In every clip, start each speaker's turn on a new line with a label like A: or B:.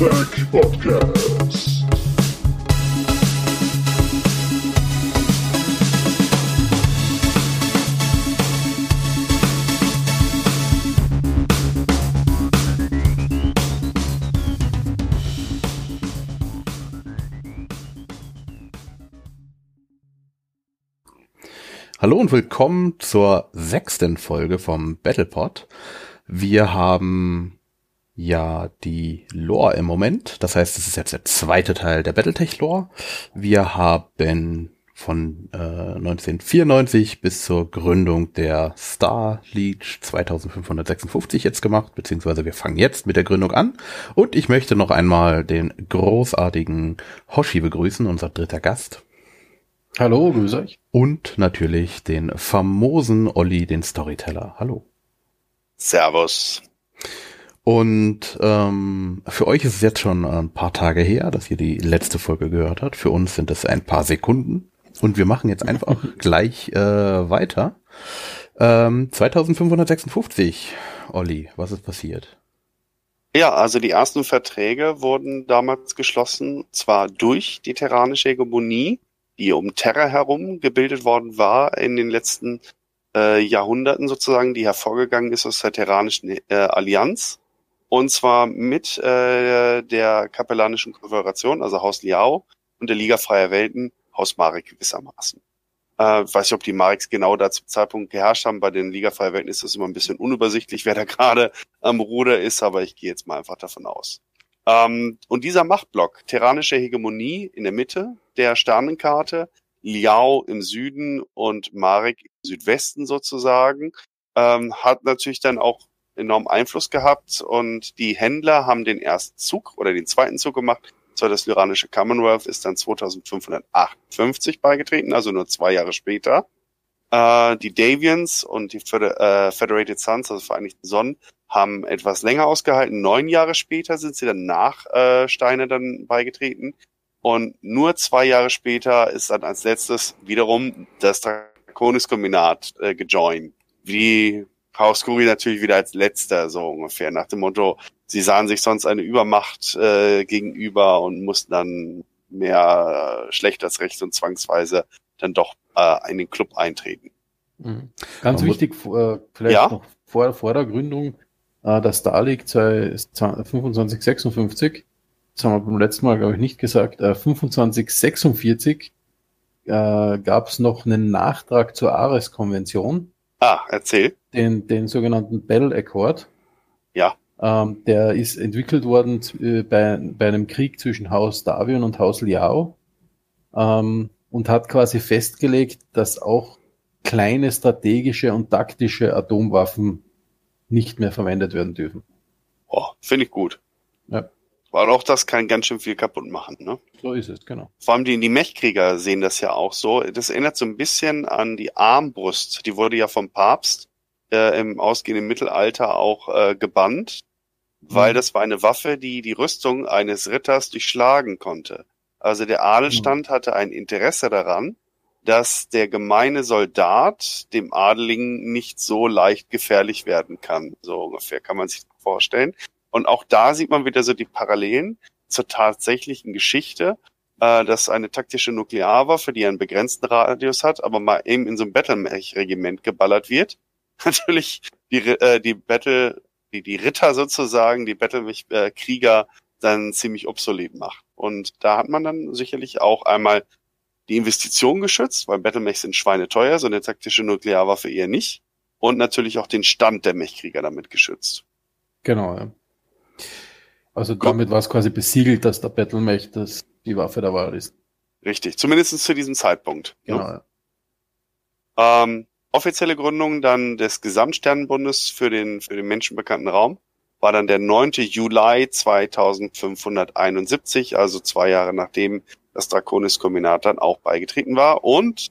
A: Battletech Podcast.
B: Hallo und willkommen zur sechsten Folge vom Battlepod. Wir haben ja die Lore im Moment. Das heißt, es ist jetzt der zweite Teil der Battletech-Lore. Wir haben von äh, 1994 bis zur Gründung der Star Leech 2556 jetzt gemacht, beziehungsweise wir fangen jetzt mit der Gründung an. Und ich möchte noch einmal den großartigen Hoshi begrüßen, unser dritter Gast.
C: Hallo, grüß euch.
B: Und natürlich den famosen Olli, den Storyteller. Hallo.
D: Servus.
B: Und ähm, für euch ist es jetzt schon ein paar Tage her, dass ihr die letzte Folge gehört habt. Für uns sind es ein paar Sekunden. Und wir machen jetzt einfach gleich äh, weiter. Ähm, 2556, Olli, was ist passiert?
D: Ja, also die ersten Verträge wurden damals geschlossen, zwar durch die terranische Hegemonie, die um Terra herum gebildet worden war in den letzten äh, Jahrhunderten sozusagen, die hervorgegangen ist aus der Terranischen äh, Allianz. Und zwar mit äh, der kapellanischen Konföderation, also Haus Liao, und der Liga Freier Welten, Haus Marek gewissermaßen. Äh, weiß nicht, ob die Mareks genau da zum Zeitpunkt geherrscht haben. Bei den Liga Freier Welten ist das immer ein bisschen unübersichtlich, wer da gerade am Ruder ist, aber ich gehe jetzt mal einfach davon aus. Ähm, und dieser Machtblock, terranische Hegemonie in der Mitte der Sternenkarte, Liao im Süden und Marek im Südwesten sozusagen, ähm, hat natürlich dann auch enorm Einfluss gehabt und die Händler haben den ersten Zug oder den zweiten Zug gemacht. Zwar das lyranische Commonwealth ist dann 2558 beigetreten, also nur zwei Jahre später. Äh, die Davians und die Feder äh, Federated Sons, also Vereinigten Sonnen, haben etwas länger ausgehalten. Neun Jahre später sind sie dann nach äh, Steine dann beigetreten. Und nur zwei Jahre später ist dann als letztes wiederum das Draconis-Kombinat äh, gejoint. Wie Chaos Kuri natürlich wieder als letzter, so ungefähr, nach dem Motto, sie sahen sich sonst eine Übermacht äh, gegenüber und mussten dann mehr äh, schlecht als recht und zwangsweise dann doch äh, in den Club eintreten.
C: Mhm. Ganz Man wichtig, äh, vielleicht ja? noch vor, vor der Gründung, äh, der Star League 2556, das haben wir beim letzten Mal, glaube ich, nicht gesagt, äh, 2546 äh, gab es noch einen Nachtrag zur Ares-Konvention.
D: Ah, erzähl.
C: Den, den sogenannten Bell Accord.
D: Ja.
C: Ähm, der ist entwickelt worden äh, bei, bei einem Krieg zwischen Haus Davion und Haus Liao ähm, und hat quasi festgelegt, dass auch kleine strategische und taktische Atomwaffen nicht mehr verwendet werden dürfen.
D: Oh, finde ich gut. Ja. Weil auch das kann ganz schön viel kaputt machen, ne?
C: So ist es, genau.
D: Vor allem die, die Mechkrieger sehen das ja auch so. Das erinnert so ein bisschen an die Armbrust. Die wurde ja vom Papst äh, im ausgehenden Mittelalter auch äh, gebannt, weil mhm. das war eine Waffe, die die Rüstung eines Ritters durchschlagen konnte. Also der Adelstand mhm. hatte ein Interesse daran, dass der gemeine Soldat dem Adeligen nicht so leicht gefährlich werden kann. So ungefähr kann man sich vorstellen. Und auch da sieht man wieder so die Parallelen zur tatsächlichen Geschichte, äh, dass eine taktische Nuklearwaffe, die einen begrenzten Radius hat, aber mal eben in so einem Battlemech-Regiment geballert wird, natürlich die, äh, die Battle, die, die Ritter sozusagen, die Battlemech-Krieger dann ziemlich obsolet macht. Und da hat man dann sicherlich auch einmal die Investition geschützt, weil Battlemechs sind schweineteuer, so eine taktische Nuklearwaffe eher nicht. Und natürlich auch den Stand der Mechkrieger damit geschützt.
C: Genau, ja. Also damit war es quasi besiegelt, dass der Battlemech das die Waffe der Wahl ist.
D: Richtig, zumindest zu diesem Zeitpunkt.
C: Ne? Genau. Ne?
D: Ja. Ähm, offizielle Gründung dann des Gesamtsternenbundes für den, für den menschenbekannten Raum war dann der 9. Juli 2571, also zwei Jahre nachdem das Draconis-Kombinat dann auch beigetreten war. Und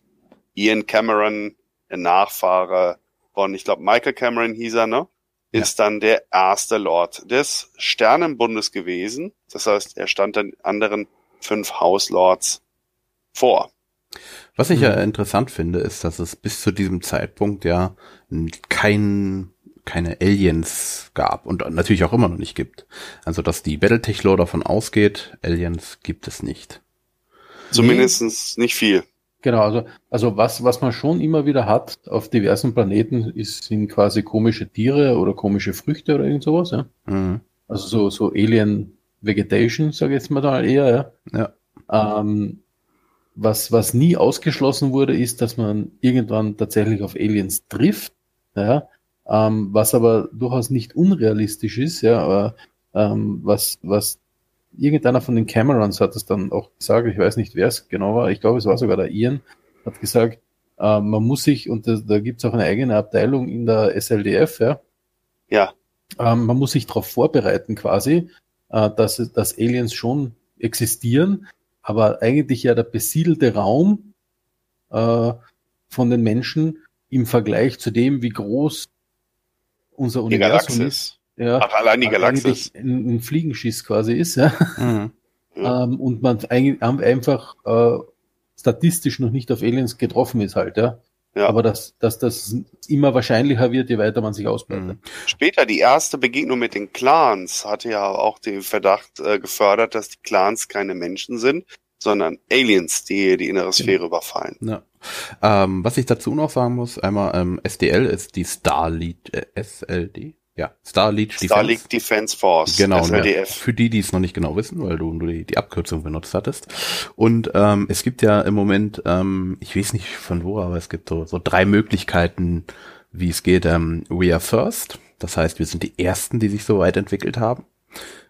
D: Ian Cameron, der Nachfahre von, ich glaube, Michael Cameron hieß er, ne? ist dann der erste Lord des Sternenbundes gewesen. Das heißt, er stand dann anderen fünf Hauslords vor.
B: Was ich ja interessant finde, ist, dass es bis zu diesem Zeitpunkt ja kein keine Aliens gab und natürlich auch immer noch nicht gibt. Also dass die Battletech-Lore davon ausgeht, Aliens gibt es nicht.
D: Zumindest nicht viel.
C: Genau, also, also was, was man schon immer wieder hat auf diversen Planeten, ist, sind quasi komische Tiere oder komische Früchte oder irgend sowas, ja.
B: Mhm.
C: Also so, so Alien Vegetation, sage ich jetzt mal da eher,
B: Ja.
C: ja. Ähm, was, was nie ausgeschlossen wurde, ist, dass man irgendwann tatsächlich auf Aliens trifft, ja. Ähm, was aber durchaus nicht unrealistisch ist, ja, aber ähm, was, was irgendeiner von den Camerons hat es dann auch gesagt, ich weiß nicht, wer es genau war, ich glaube, es war sogar der Ian, hat gesagt, äh, man muss sich, und da, da gibt es auch eine eigene Abteilung in der SLDF, ja,
D: Ja,
C: ähm, man muss sich darauf vorbereiten quasi, äh, dass, dass Aliens schon existieren, aber eigentlich ja der besiedelte Raum äh, von den Menschen im Vergleich zu dem, wie groß unser
D: die
C: Universum ist,
D: Galaxis.
C: ja,
D: Ach, allein die Galaxis.
C: eigentlich ein, ein Fliegenschiss quasi ist, ja.
B: Mhm.
D: Ja.
C: Ähm, und man eigentlich einfach äh, statistisch noch nicht auf Aliens getroffen ist halt, ja.
D: Ja.
C: Aber dass, dass das immer wahrscheinlicher wird, je weiter man sich ausbreitet.
B: Mhm.
D: Später die erste Begegnung mit den Clans hatte ja auch den Verdacht äh, gefördert, dass die Clans keine Menschen sind, sondern Aliens, die die innere Sphäre überfallen.
B: Ja. Ähm, was ich dazu noch sagen muss, einmal ähm, SDL ist die Starlead, äh, SLD? Ja, Starlead Defense.
D: Starlink Defense Force,
B: Genau, ne?
D: SLDF.
B: für die, die es noch nicht genau wissen, weil du nur die, die Abkürzung benutzt hattest. Und ähm, es gibt ja im Moment, ähm, ich weiß nicht von wo, aber es gibt so, so drei Möglichkeiten, wie es geht. Ähm, we are first, das heißt, wir sind die Ersten, die sich so weit entwickelt haben.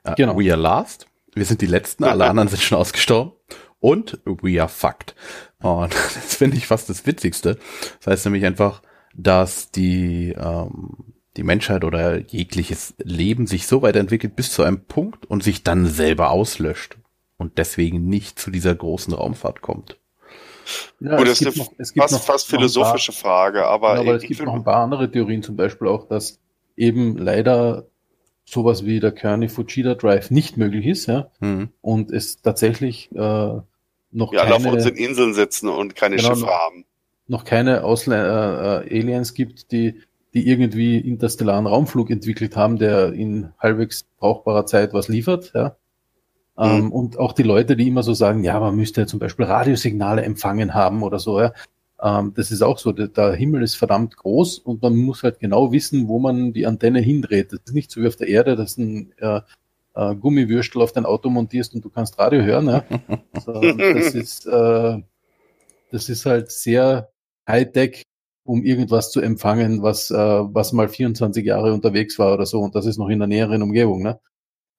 B: Äh,
C: Genau.
B: We are last, wir sind die Letzten, alle anderen sind schon ausgestorben. Und we are fucked. Und das finde ich fast das Witzigste. Das heißt nämlich einfach, dass die, ähm, die Menschheit oder jegliches Leben sich so weit entwickelt bis zu einem Punkt und sich dann selber auslöscht und deswegen nicht zu dieser großen Raumfahrt kommt.
C: Ja,
D: Gut,
C: es
D: das ist
C: gibt noch- es gibt
D: fast,
C: noch-
D: fast
C: noch ein paar-
D: philosophische Frage, aber,
C: Ja, aber es gibt noch ein paar andere Theorien, zum Beispiel auch, dass eben leider sowas wie der Kearney-Fuchida Drive nicht möglich ist, ja,
B: Hm.
C: und es tatsächlich äh, noch
D: wir alle auf
C: keine,
D: unseren Inseln sitzen und keine
C: Genau,
D: Schiffe haben.
C: noch keine Ausle äh, äh, Aliens gibt, die, die irgendwie interstellaren Raumflug entwickelt haben, der in halbwegs brauchbarer Zeit was liefert, ja. Ähm,
D: Mhm.
C: und auch die Leute, die immer so sagen, ja, man müsste zum Beispiel Radiosignale empfangen haben oder so, ja. Ähm, das ist auch so, der, der Himmel ist verdammt groß und man muss halt genau wissen, wo man die Antenne hindreht. Das ist nicht so wie auf der Erde, dass ein äh, äh, Gummiwürstel auf dein Auto montierst und du kannst Radio hören. Ja? So, das ist äh, das ist halt sehr Hightech, um irgendwas zu empfangen, was, äh, was mal 24 Jahre unterwegs war oder so. Und das ist noch in der näheren Umgebung. Ne?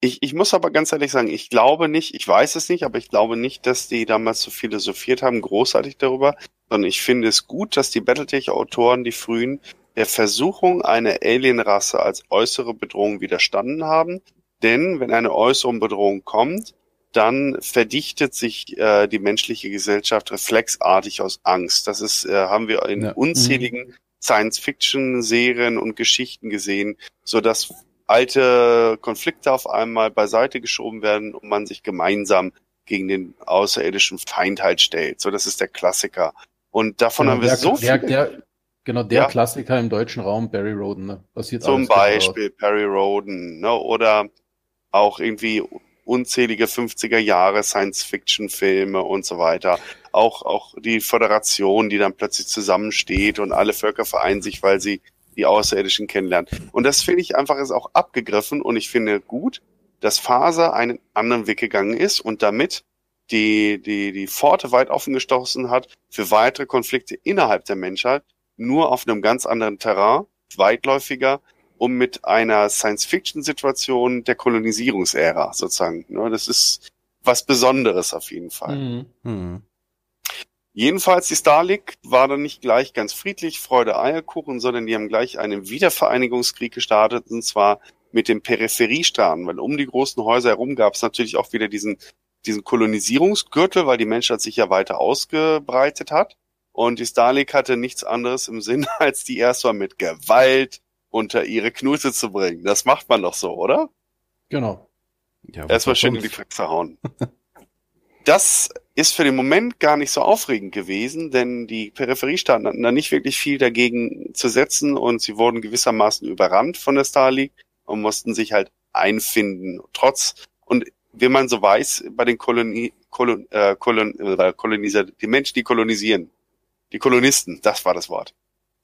D: Ich, ich muss aber ganz ehrlich sagen, ich glaube nicht, ich weiß es nicht, aber ich glaube nicht, dass die damals so philosophiert haben, großartig darüber, sondern ich finde es gut, dass die Battletech-Autoren, die frühen, der Versuchung einer Alienrasse als äußere Bedrohung widerstanden haben. Denn wenn eine äußere Bedrohung kommt, dann verdichtet sich äh, die menschliche Gesellschaft reflexartig aus Angst. Das ist, äh, haben wir in
B: Ja.
D: unzähligen Science-Fiction-Serien und Geschichten gesehen, so dass alte Konflikte auf einmal beiseite geschoben werden und man sich gemeinsam gegen den außerirdischen Feind halt stellt. So, das ist der Klassiker. Und davon haben wir
C: der,
D: so
C: der,
D: viel.
C: der, genau, der
D: Ja.
C: Klassiker im deutschen Raum, Barry Roden. Ne? Passiert
D: Zum
C: genau
D: Beispiel Perry Roden, ne, oder auch irgendwie unzählige 50er Jahre Science-Fiction-Filme und so weiter. Auch, auch die Föderation, die dann plötzlich zusammensteht und alle Völker vereinen sich, weil sie die Außerirdischen kennenlernen. Und das finde ich einfach ist auch abgegriffen und ich finde gut, dass Faser einen anderen Weg gegangen ist und damit die, die, die Pforte weit offen gestoßen hat für weitere Konflikte innerhalb der Menschheit, nur auf einem ganz anderen Terrain, weitläufiger, um mit einer Science-Fiction-Situation der Kolonisierungsära sozusagen. Ne, das ist was Besonderes auf jeden Fall.
C: Mhm.
B: Hm.
D: Jedenfalls die Starlink war dann nicht gleich ganz friedlich, Freude, Eierkuchen, sondern die haben gleich einen Wiedervereinigungskrieg gestartet und zwar mit den Peripheriestaaten, weil um die großen Häuser herum gab es natürlich auch wieder diesen, diesen Kolonisierungsgürtel, weil die Menschheit sich ja weiter ausgebreitet hat. Und die Starlink hatte nichts anderes im Sinn, als die erstmal mit Gewalt unter ihre Knute zu bringen. Das macht man doch so, oder?
C: Genau.
B: Ja,
D: Erstmal schön in die Fresse hauen. Das ist für den Moment gar nicht so aufregend gewesen, denn die Peripheriestaaten hatten da nicht wirklich viel dagegen zu setzen und sie wurden gewissermaßen überrannt von der Star League und mussten sich halt einfinden. Trotz, und wie man so weiß, bei den Koloni, Kolon, äh, Kolon, äh, Koloniser, die Menschen, die kolonisieren, die Kolonisten, das war das Wort.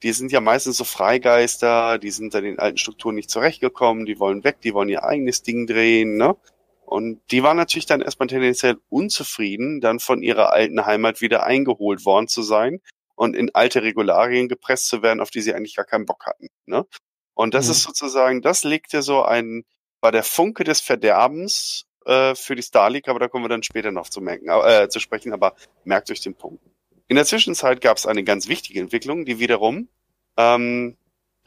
D: Die sind ja meistens so Freigeister, die sind in den alten Strukturen nicht zurechtgekommen, die wollen weg, die wollen ihr eigenes Ding drehen, ne? Und die waren natürlich dann erstmal tendenziell unzufrieden, dann von ihrer alten Heimat wieder eingeholt worden zu sein und in alte Regularien gepresst zu werden, auf die sie eigentlich gar keinen Bock hatten. Ne? Und das mhm. ist sozusagen, das legte so ein, war der Funke des Verderbens äh, für die Star League, aber da kommen wir dann später noch zu merken, äh, zu sprechen, aber merkt euch den Punkt. In der Zwischenzeit gab es eine ganz wichtige Entwicklung, die wiederum ähm,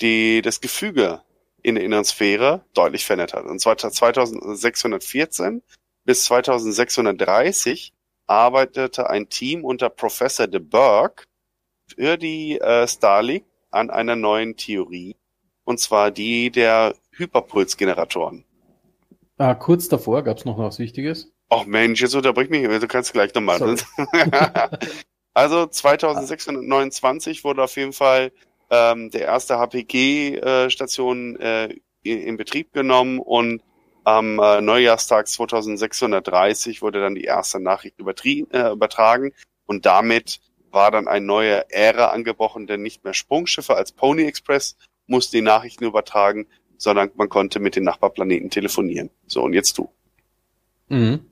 D: die, das Gefüge in der inneren Sphäre deutlich verändert hat. Und zwar 2614 bis 2630 arbeitete ein Team unter Professor de Burgh für die äh, Star League an einer neuen Theorie, und zwar die der Hyperpulsgeneratoren.
C: Ah, kurz davor gab es noch was Wichtiges.
D: Ach Mensch, jetzt unterbrich mich, du kannst gleich nochmal. also 2629 wurde auf jeden Fall ähm, der erste HPG-Station äh, äh, in Betrieb genommen und am äh, Neujahrstag 2630 wurde dann die erste Nachricht äh, übertragen und damit war dann eine neue Ära angebrochen, denn nicht mehr Sprungschiffe als Pony Express mussten die Nachrichten übertragen, sondern man konnte mit den Nachbarplaneten telefonieren. So, und jetzt du.
C: Mhm.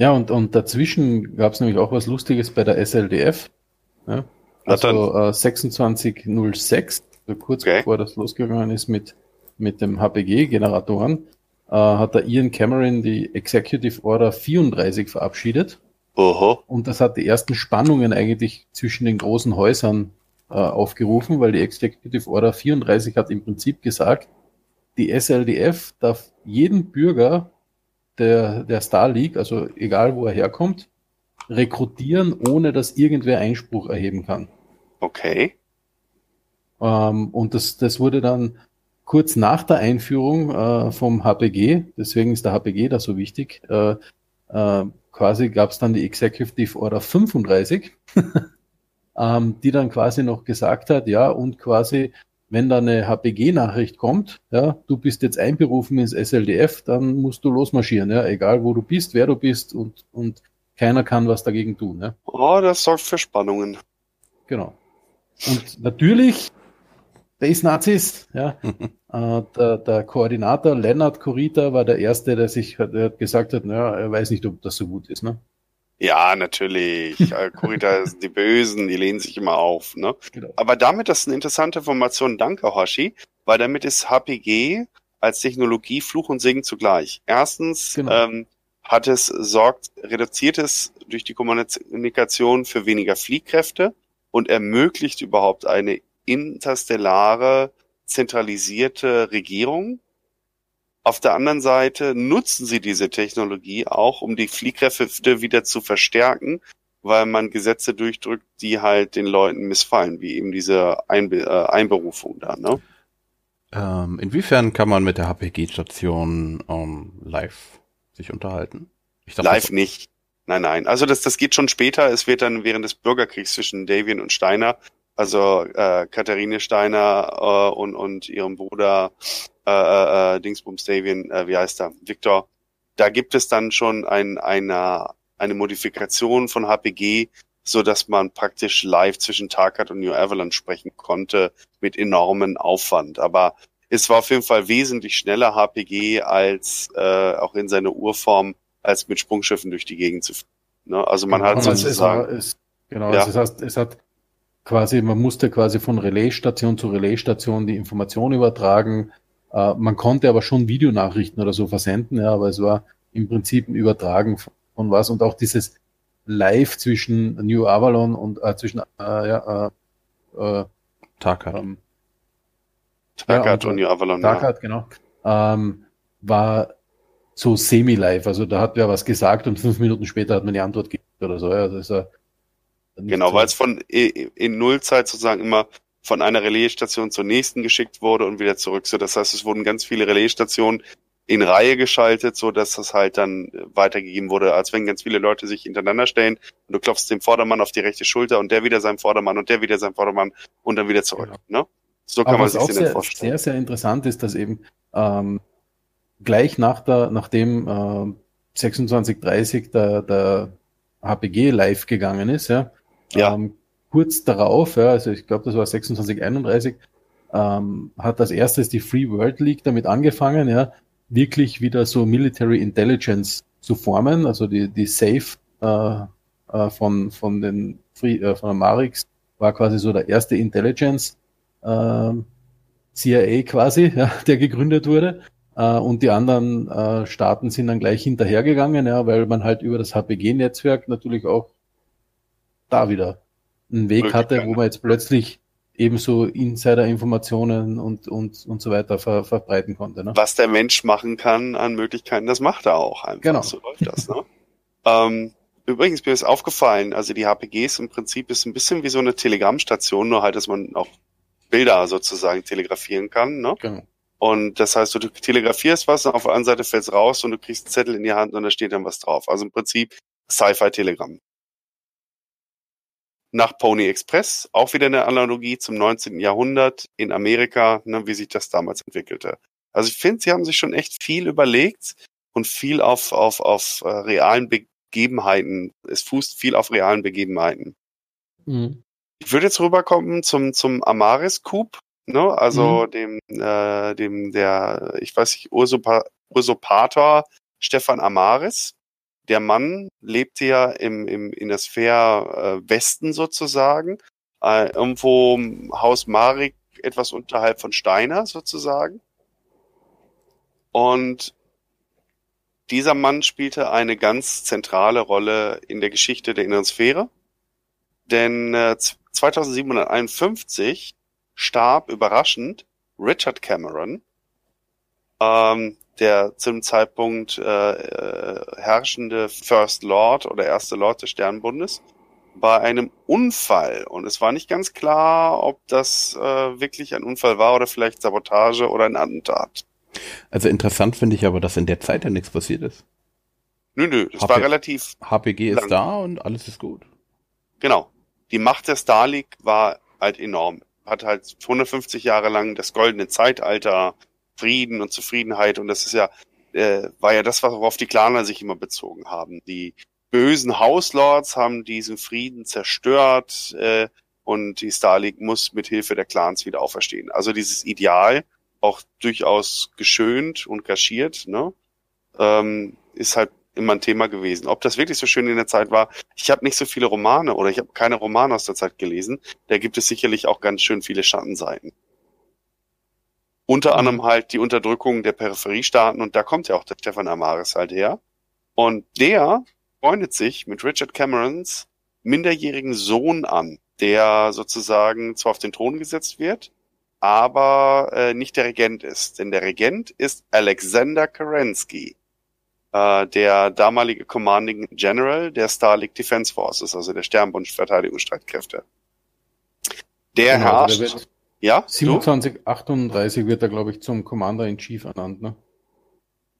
C: Ja, und, und dazwischen gab es nämlich auch was Lustiges bei der SLDF. Ja, also äh, 2606, also kurz okay. bevor das losgegangen ist mit, mit dem HPG-Generatoren, äh, hat der Ian Cameron die Executive Order 34 verabschiedet.
D: Oho.
C: Und das hat die ersten Spannungen eigentlich zwischen den großen Häusern äh, aufgerufen, weil die Executive Order 34 hat im Prinzip gesagt, die SLDF darf jeden Bürger der, der Star League, also egal wo er herkommt, rekrutieren, ohne dass irgendwer Einspruch erheben kann.
D: Okay.
C: Ähm, und das, das wurde dann kurz nach der Einführung äh, vom HPG, deswegen ist der HPG da so wichtig, äh, äh, quasi gab es dann die Executive Order 35, ähm, die dann quasi noch gesagt hat, ja, und quasi, wenn da eine HPG-Nachricht kommt, ja, du bist jetzt einberufen ins SLDF, dann musst du losmarschieren, ja, egal wo du bist, wer du bist und, und keiner kann was dagegen tun. Ne?
D: Oh, das sorgt für Spannungen.
C: Genau. Und natürlich, Base Nazis, ja, äh, der, der, Koordinator Lennart Corita war der Erste, der sich der hat gesagt hat, naja, er weiß nicht, ob das so gut ist. Ne?
D: Ja, natürlich. Corita sind die Bösen, die lehnen sich immer auf. Ne? Genau. Aber damit, das ist eine interessante Information, danke Hoshi, weil damit ist HPG als Technologie Fluch und Segen zugleich. Erstens genau. ähm, hat es sorgt, reduziert es durch die Kommunikation für weniger Fliehkräfte und ermöglicht überhaupt eine interstellare, zentralisierte Regierung. Auf der anderen Seite nutzen sie diese Technologie auch, um die Fliehkräfte wieder zu verstärken, weil man Gesetze durchdrückt, die halt den Leuten missfallen, wie eben diese Einbe äh, Einberufung da. Ne?
B: Ähm, inwiefern kann man mit der HPG-Station ähm, live sich unterhalten?
D: Dachte, live nicht. Nein, nein. Also das, das geht schon später. Es wird dann während des Bürgerkriegs zwischen Davian und Steiner, also äh, Katharine Steiner äh, und, und ihrem Bruder äh, äh, äh, Dingsbums Davian, äh, wie heißt er, Victor, da gibt es dann schon ein, eine, eine Modifikation von HPG, so dass man praktisch live zwischen Tarkat und New Avalanche sprechen konnte mit enormen Aufwand. Aber es war auf jeden Fall wesentlich schneller HPG als äh, auch in seiner Urform als mit Sprungschiffen durch die Gegend zu fliegen. Ne? Also man hat
C: genau, sozusagen. Es, genau, ja. das heißt, es hat quasi, man musste quasi von Relaisstation zu Relaisstation die Information übertragen. Äh, man konnte aber schon Videonachrichten oder so versenden, ja, aber es war im Prinzip ein Übertragen von, von was und auch dieses Live zwischen New Avalon und äh, zwischen äh, ja, äh, äh,
B: Tarkat. Ähm,
D: Tarkat ja, und, und New Avalon.
C: Tarkat, ja. genau. Ähm, war so semi-live. Also da hat wer was gesagt und fünf Minuten später hat man die Antwort gegeben oder so. Ja, das ist ja
D: genau, weil es von in Nullzeit sozusagen immer von einer Relaisstation zur nächsten geschickt wurde und wieder zurück. So, das heißt, es wurden ganz viele Relaisstationen in Reihe geschaltet, so dass das halt dann weitergegeben wurde, als wenn ganz viele Leute sich hintereinander stellen und du klopfst dem Vordermann auf die rechte Schulter und der wieder seinem Vordermann und der wieder seinem Vordermann und dann wieder zurück. Genau. Ne? So kann
C: Aber
D: man sich dann
C: sehr,
D: vorstellen.
C: sehr, sehr interessant ist, dass eben ähm, gleich nach der, nachdem äh, 2630 der, der HPG live gegangen ist, ja,
D: Ja.
C: Ähm, kurz darauf, ja, also ich glaube, das war 2631, ähm, hat als erstes die Free World League damit angefangen, ja, wirklich wieder so Military Intelligence zu formen, also die, die Safe äh, äh, von, von den Free, äh, von der Marix war quasi so der erste Intelligence ähm, CIA quasi, ja, der gegründet wurde. Äh, und die anderen äh, Staaten sind dann gleich hinterhergegangen, ja, weil man halt über das HPG-Netzwerk natürlich auch da wieder einen Weg hatte, wo man jetzt plötzlich ebenso Insider-Informationen und, und, und so weiter ver, verbreiten konnte. Ne?
D: was der Mensch machen kann an Möglichkeiten, das macht er auch einfach.
C: Genau.
D: So läuft das. Ne? ähm, übrigens, mir ist aufgefallen, also die HPGs im Prinzip ist ein bisschen wie so eine Telegrammstation, nur halt, dass man auch Bilder sozusagen telegrafieren kann. Ne?
C: Genau.
D: Und das heißt, du telegrafierst was, und auf der anderen Seite fällt's raus und du kriegst einen Zettel in die Hand und da steht dann was drauf. Also im Prinzip Sci-Fi-Telegramm. Nach Pony Express, auch wieder eine Analogie zum 19. Jahrhundert in Amerika, ne, wie sich das damals entwickelte. Also ich finde, sie haben sich schon echt viel überlegt und viel auf, auf, auf äh, realen Begebenheiten. Es fußt viel auf realen Begebenheiten.
C: Mhm.
D: Ich würde jetzt rüberkommen zum, zum Amaris Coup, ne? Also dem, äh, dem, der, ich weiß nicht, Usurpa Usurpator Stefan Amaris. Der Mann lebte ja im, im, in der Sphäre äh, Westen sozusagen, äh, irgendwo im Haus Marik, etwas unterhalb von Steiner sozusagen. Und dieser Mann spielte eine ganz zentrale Rolle in der Geschichte der Inneren Sphäre. Denn äh, 2751 starb überraschend Richard Cameron, ähm, der zum Zeitpunkt äh, äh, herrschende First Lord oder erste Lord des Sternbundes, bei einem Unfall. Und es war nicht ganz klar, ob das äh, wirklich ein Unfall war oder vielleicht Sabotage oder ein Attentat.
B: Also interessant finde ich aber, dass in der Zeit ja nichts passiert ist.
D: Nö, nö, das
B: Hab
D: war relativ
B: HPG
D: Lang.
B: ist da und alles ist gut.
D: Genau. Die Macht der Starlink war halt enorm. Hat halt 150 Jahre lang das goldene Zeitalter, Frieden und Zufriedenheit und das ist ja, äh, war ja das, worauf die Klaner sich immer bezogen haben. Die bösen Hauslords haben diesen Frieden zerstört äh, und die Starlink muss mit Hilfe der Clans wieder auferstehen. Also dieses Ideal, auch durchaus geschönt und kaschiert, ne, ähm, ist halt immer ein Thema gewesen. Ob das wirklich so schön in der Zeit war, ich habe nicht so viele Romane oder ich habe keine Romane aus der Zeit gelesen. Da gibt es sicherlich auch ganz schön viele Schattenseiten. Unter
C: Mhm.
D: anderem halt die Unterdrückung der Peripheriestaaten und da kommt ja auch der Stefan Amaris halt her. Und der freundet sich mit Richard Camerons minderjährigen Sohn an, der sozusagen zwar auf den Thron gesetzt wird, aber äh, nicht der Regent ist. Denn der Regent ist Alexander Kerensky, äh, der damalige Commanding General der Starlink Defense Forces, also der Sternbund Verteidigungsstreitkräfte. Der
C: Genau, also der
D: herrscht.
C: wird
D: ja, du?
C: 2738 wird er, glaube ich, zum Commander in Chief ernannt. Ne?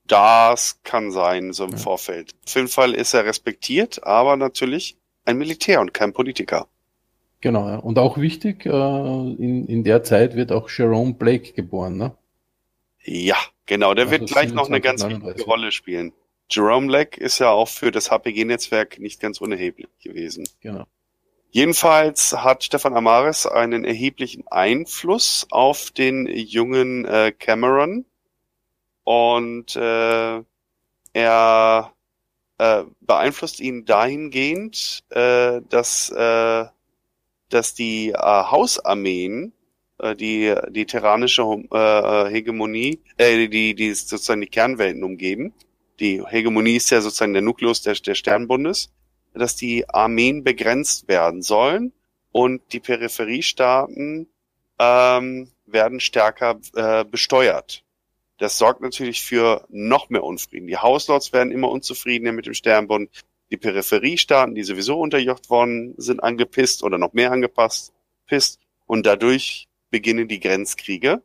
D: Das kann sein, so im
C: Ja.
D: Vorfeld. Auf jeden Fall ist er respektiert, aber natürlich ein Militär und kein Politiker.
C: Genau, ja. Und auch wichtig, äh, in, in der Zeit wird auch Jerome Blake geboren. Ne?
D: Ja, genau. Der
C: Also
D: wird gleich noch eine
C: 27,
D: ganz
C: 39.
D: wichtige Rolle spielen. Jerome Leck ist ja auch für das HPG-Netzwerk nicht ganz unerheblich gewesen.
C: Genau.
D: Jedenfalls hat Stefan Amaris einen erheblichen Einfluss auf den jungen äh, Cameron und äh, er äh, beeinflusst ihn dahingehend, äh, dass, äh, dass die äh, Hausarmeen äh, die die terranische äh, Hegemonie, äh, die die sozusagen die Kernwelten umgeben. Die Hegemonie ist ja sozusagen der Nukleus der, der Sternbundes dass die Armeen begrenzt werden sollen und die Peripheriestaaten ähm, werden stärker äh, besteuert. Das sorgt natürlich für noch mehr Unfrieden. Die Hauslords werden immer unzufriedener mit dem Sternbund. Die Peripheriestaaten, die sowieso unterjocht worden sind, angepisst oder noch mehr angepasst, pisst. Und dadurch beginnen die Grenzkriege.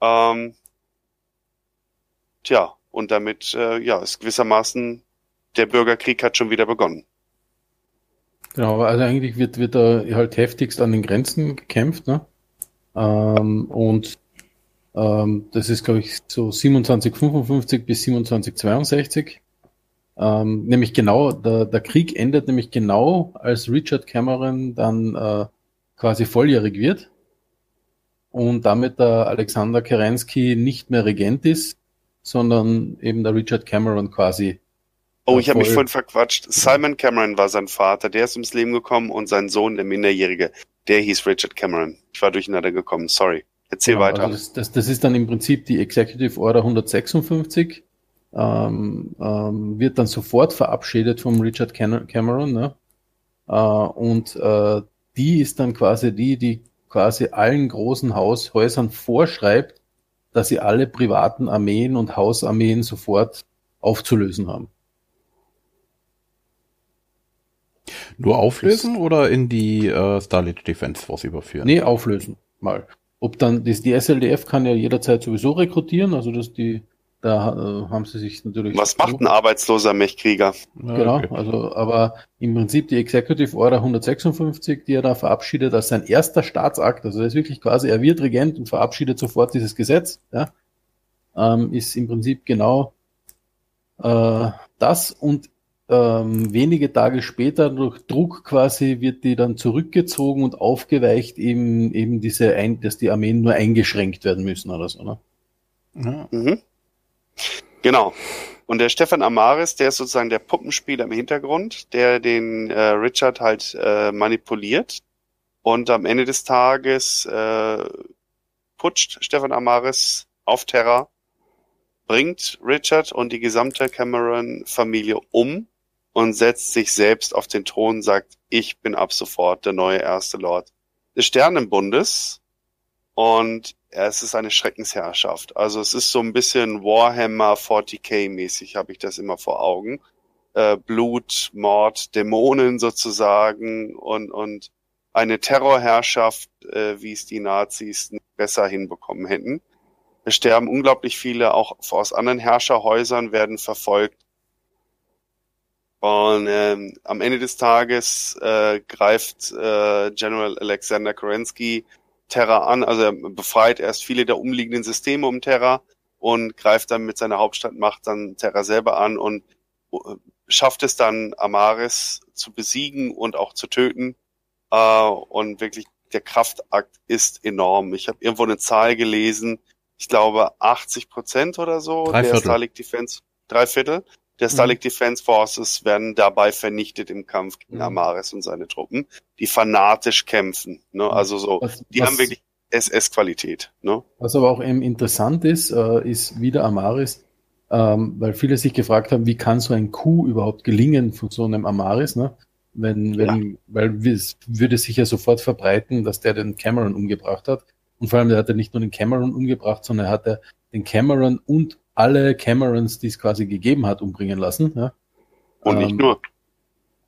D: Ähm, tja, und damit äh, ja, ist gewissermaßen der Bürgerkrieg hat schon wieder begonnen.
C: Genau, also eigentlich wird, wird da halt heftigst an den Grenzen gekämpft, ne? Ähm, und ähm, das ist, glaube ich, so 2755 bis 2762. Ähm, nämlich genau, der, der Krieg endet nämlich genau, als Richard Cameron dann äh, quasi volljährig wird und damit der Alexander Kerensky nicht mehr Regent ist, sondern eben der Richard Cameron quasi.
D: Oh, ich habe mich vorhin verquatscht. Simon Cameron war sein Vater, der ist ums Leben gekommen und sein Sohn, der Minderjährige, der hieß Richard Cameron. Ich war durcheinander gekommen, sorry. Erzähl genau, weiter.
C: Also das, das, das, ist dann im Prinzip die Executive Order 156, ähm, ähm, wird dann sofort verabschiedet vom Richard Cameron. Ne? Äh, und äh, die ist dann quasi die, die quasi allen großen Haushäusern vorschreibt, dass sie alle privaten Armeen und Hausarmeen sofort aufzulösen haben.
B: Nur auflösen oder in die äh, Starlit Defense Force überführen?
C: Nee, auflösen mal. Ob dann, das, die SLDF kann ja jederzeit sowieso rekrutieren, also dass die da äh, haben sie sich natürlich.
D: Was macht ein arbeitsloser Mechkrieger?
C: Genau, okay. also aber im Prinzip die Executive Order 156, die er da verabschiedet als sein erster Staatsakt, also er ist wirklich quasi, er wird Regent und verabschiedet sofort dieses Gesetz, ja, ähm, ist im Prinzip genau äh, das und ähm, wenige Tage später durch Druck quasi wird die dann zurückgezogen und aufgeweicht eben eben diese, ein, dass die Armeen nur eingeschränkt werden müssen oder so, ne?
D: Ja. Mhm. Genau. Und der Stefan Amaris, der ist sozusagen der Puppenspieler im Hintergrund, der den äh, Richard halt äh, manipuliert. Und am Ende des Tages äh, putscht Stefan Amaris auf Terra, bringt Richard und die gesamte Cameron-Familie um und setzt sich selbst auf den Thron, sagt, ich bin ab sofort der neue erste Lord des Sternenbundes. Und es ist eine Schreckensherrschaft. Also es ist so ein bisschen Warhammer 40k mäßig, habe ich das immer vor Augen. Äh, Blut, Mord, Dämonen sozusagen und, und eine Terrorherrschaft, äh, wie es die Nazis besser hinbekommen hätten. Es sterben unglaublich viele, auch aus anderen Herrscherhäusern werden verfolgt. Und ähm, am Ende des Tages äh, greift äh, General Alexander Kerensky Terra an, also er befreit erst viele der umliegenden Systeme um Terra und greift dann mit seiner Hauptstadtmacht dann Terra selber an und äh, schafft es dann, Amaris zu besiegen und auch zu töten. Äh, und wirklich, der Kraftakt ist enorm. Ich habe irgendwo eine Zahl gelesen, ich glaube 80 Prozent oder so der Starlink Defense, drei Viertel der Starlink mhm. Defense Forces werden dabei vernichtet im Kampf gegen mhm. Amaris und seine Truppen, die fanatisch kämpfen. Ne? Also so, was, die was, haben wirklich SS-Qualität. Ne?
C: Was aber auch eben interessant ist, äh, ist wieder Amaris, ähm, weil viele sich gefragt haben, wie kann so ein Coup überhaupt gelingen von so einem Amaris, ne? Wenn, wenn, ja. weil es würde sich ja sofort verbreiten, dass der den Cameron umgebracht hat. Und vor allem, der hat er nicht nur den Cameron umgebracht, sondern er hat den Cameron und alle Camerons, die es quasi gegeben hat, umbringen lassen. Ja.
D: Und nicht ähm, nur.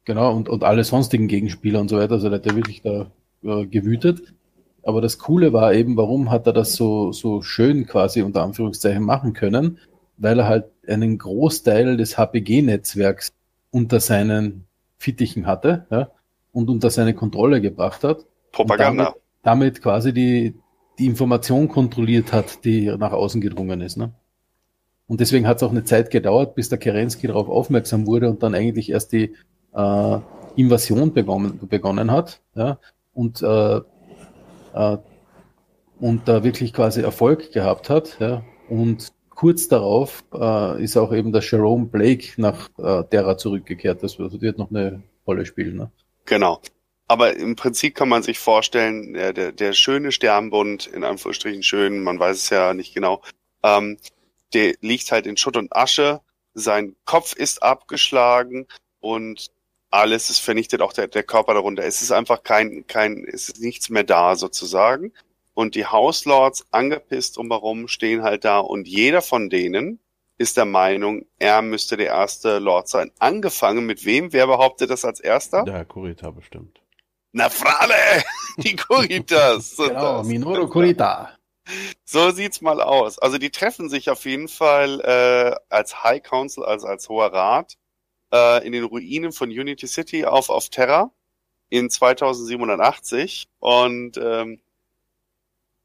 C: Genau, und, und alle sonstigen Gegenspieler und so weiter. Also der hat ja wirklich da äh, gewütet. Aber das Coole war eben, warum hat er das so, so schön quasi unter Anführungszeichen machen können? Weil er halt einen Großteil des HPG-Netzwerks unter seinen Fittichen hatte ja, und unter seine Kontrolle gebracht hat.
D: Propaganda.
C: Damit, damit, quasi die, die Information kontrolliert hat, die nach außen gedrungen ist. Ne? Und deswegen hat es auch eine Zeit gedauert, bis der Kerensky darauf aufmerksam wurde und dann eigentlich erst die äh, Invasion begonnen, begonnen hat. Ja? Und, äh, äh, und da wirklich quasi Erfolg gehabt hat. Ja? Und kurz darauf äh, ist auch eben der Jerome Blake nach äh, Terra zurückgekehrt. Das wird noch eine Rolle spielen. Ne?
D: Genau. Aber im Prinzip kann man sich vorstellen, der, der, der schöne Sternbund, in Anführungsstrichen schön, man weiß es ja nicht genau, ähm, der liegt halt in Schutt und Asche, sein Kopf ist abgeschlagen und alles ist vernichtet, auch der, der Körper darunter. Es ist einfach kein, kein, es ist nichts mehr da sozusagen. Und die Hauslords, angepisst umherum, stehen halt da und jeder von denen ist der Meinung, er müsste der erste Lord sein. Angefangen mit wem? Wer behauptet das als erster?
B: Der Kurita bestimmt.
D: Na Frale! Die Kuritas!
C: genau, Minoru Kurita.
D: So sieht's mal aus. Also die treffen sich auf jeden Fall äh, als High Council, also als Hoher Rat, äh, in den Ruinen von Unity City auf, auf Terra in 2780 und ähm,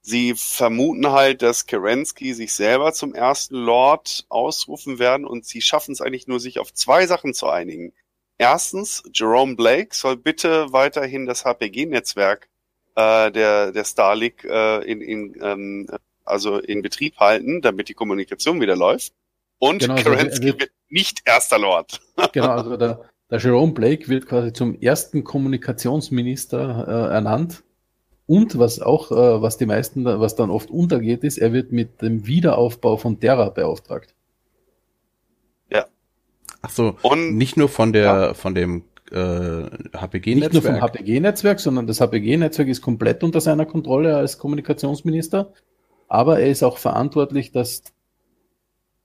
D: sie vermuten halt, dass Kerensky sich selber zum ersten Lord ausrufen werden und sie schaffen es eigentlich nur, sich auf zwei Sachen zu einigen. Erstens, Jerome Blake soll bitte weiterhin das HPG-Netzwerk äh, der, der Starlink äh, in, in, ähm, also in Betrieb halten, damit die Kommunikation wieder läuft. Und
C: Genau, also
D: Kerensky
C: er wird-
D: nicht erster Lord.
C: Genau, also der, der Jerome Blake wird quasi zum ersten Kommunikationsminister äh, ernannt. Und was auch, äh, was die meisten, was dann oft untergeht, ist, er wird mit dem Wiederaufbau von Terra beauftragt.
B: Ach so,
D: Und
B: nicht nur von der, von dem äh,
C: Nicht nur vom
B: HPG-Netzwerk.
C: HPG-Netzwerk, sondern das HPG-Netzwerk ist komplett unter seiner Kontrolle als Kommunikationsminister. Aber er ist auch verantwortlich, dass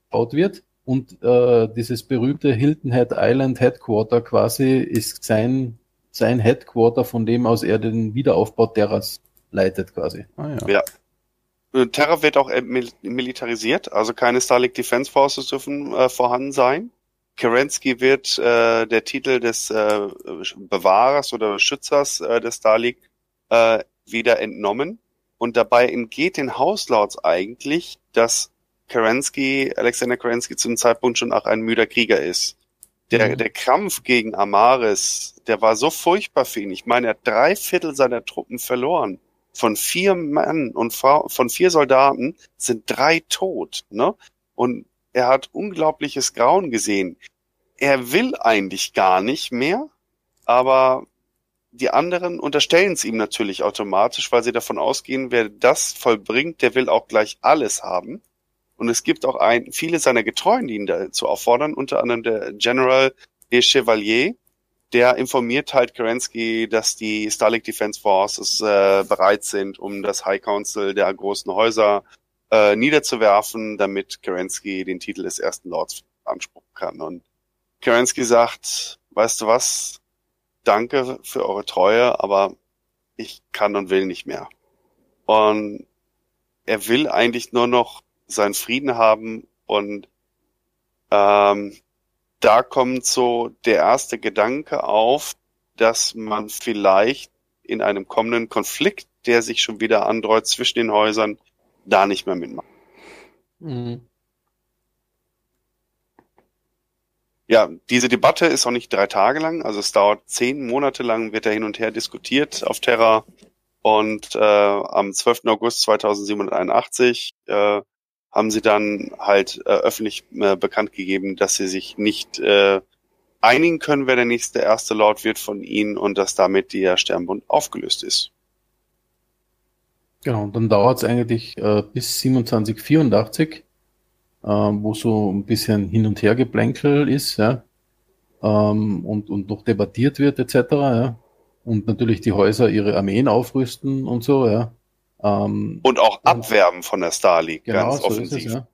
C: gebaut wird. Und äh, dieses berühmte Hilton Head Island Headquarter quasi ist sein, sein Headquarter, von dem aus er den Wiederaufbau Terras leitet quasi.
B: Ah, ja.
D: Ja. äh, Terra wird auch äh, mil militarisiert, also keine Starlink Defense Forces dürfen äh, vorhanden sein. Kerensky wird äh, der Titel des äh, Bewahrers oder Schützers äh, des Starlink äh, wieder entnommen. Und dabei entgeht den Hauslords eigentlich, dass Kerensky, Alexander Kerensky zu dem Zeitpunkt schon auch ein müder Krieger ist. Der,
C: Mhm.
D: der Kampf gegen Amaris, der war so furchtbar für ihn. Ich meine, er hat drei Viertel seiner Truppen verloren. Von vier Mann und Frau, von vier Soldaten sind drei tot, ne? Und er hat unglaubliches Grauen gesehen. Er will eigentlich gar nicht mehr, aber die anderen unterstellen es ihm natürlich automatisch, weil sie davon ausgehen, wer das vollbringt, der will auch gleich alles haben. Und es gibt auch ein, viele seiner Getreuen, die ihn dazu auffordern, unter anderem der General de Chevalier, der informiert halt Kerensky, dass die Starlink Defense Forces äh, bereit sind, um das High Council der großen Häuser äh, niederzuwerfen, damit Kerensky den Titel des ersten Lords beanspruchen kann. Und Kerensky sagt, weißt du was, danke für eure Treue, aber ich kann und will nicht mehr. Und er will eigentlich nur noch seinen Frieden haben und ähm, da kommt so der erste Gedanke auf, dass man vielleicht in einem kommenden Konflikt, der sich schon wieder andreut zwischen den Häusern, da nicht mehr mitmacht.
C: Mhm.
D: Ja, diese Debatte ist auch nicht drei Tage lang, also es dauert zehn Monate lang, wird da hin und her diskutiert auf Terra. Und äh, am 12. August 2781 äh, haben sie dann halt äh, öffentlich äh, bekannt gegeben, dass sie sich nicht äh, einigen können, wer der nächste erste Lord wird von ihnen und dass damit der Sternbund aufgelöst ist.
C: Genau, und dann dauert es eigentlich äh, bis 2784, äh, wo so ein bisschen hin und her geplänkel ist, ja, ähm, und, und noch debattiert wird, etc., ja. Und natürlich die Häuser ihre Armeen aufrüsten und so, ja. Ähm,
D: Und auch
C: Und-
D: abwerben von der Star League,
C: genau,
D: ganz
C: so
D: offensiv.
C: es, ja.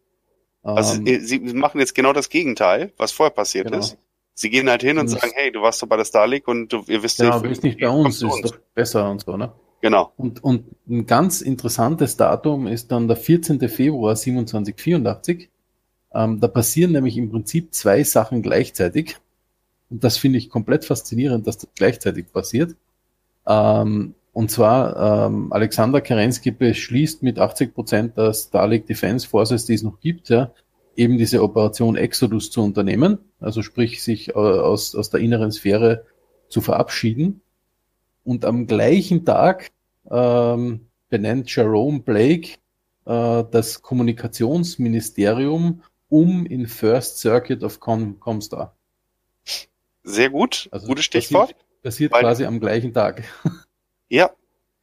D: Also
C: Ähm,
D: äh, sie machen jetzt genau das Gegenteil, was vorher passiert
C: Genau.
D: ist. Sie gehen halt hin und sagen, hey, du warst doch bei der Star League und du, ihr wisst
C: genau,
D: nicht,
C: du bist nicht bei uns, ist doch besser und so, ne?
D: Genau.
C: Und, und ein ganz interessantes Datum ist dann der 14. Februar 2784. Ähm, da passieren nämlich im Prinzip zwei Sachen gleichzeitig. Und das finde ich komplett faszinierend, dass das gleichzeitig passiert. Ähm, und zwar, ähm, Alexander Kerensky beschließt mit 80 Prozent der Starlink Defense Forces, die es noch gibt, ja, eben diese Operation Exodus zu unternehmen. Also sprich, sich äh, aus, aus der inneren Sphäre zu verabschieden. Und am gleichen Tag ähm, benennt Jerome Blake äh, das Kommunikationsministerium um in First Circuit of Com Comstar.
D: Sehr gut.
C: Also
D: Gutes
C: passiert-
D: Stichwort.
C: Passiert
D: Weil-
C: quasi am gleichen Tag.
D: Ja.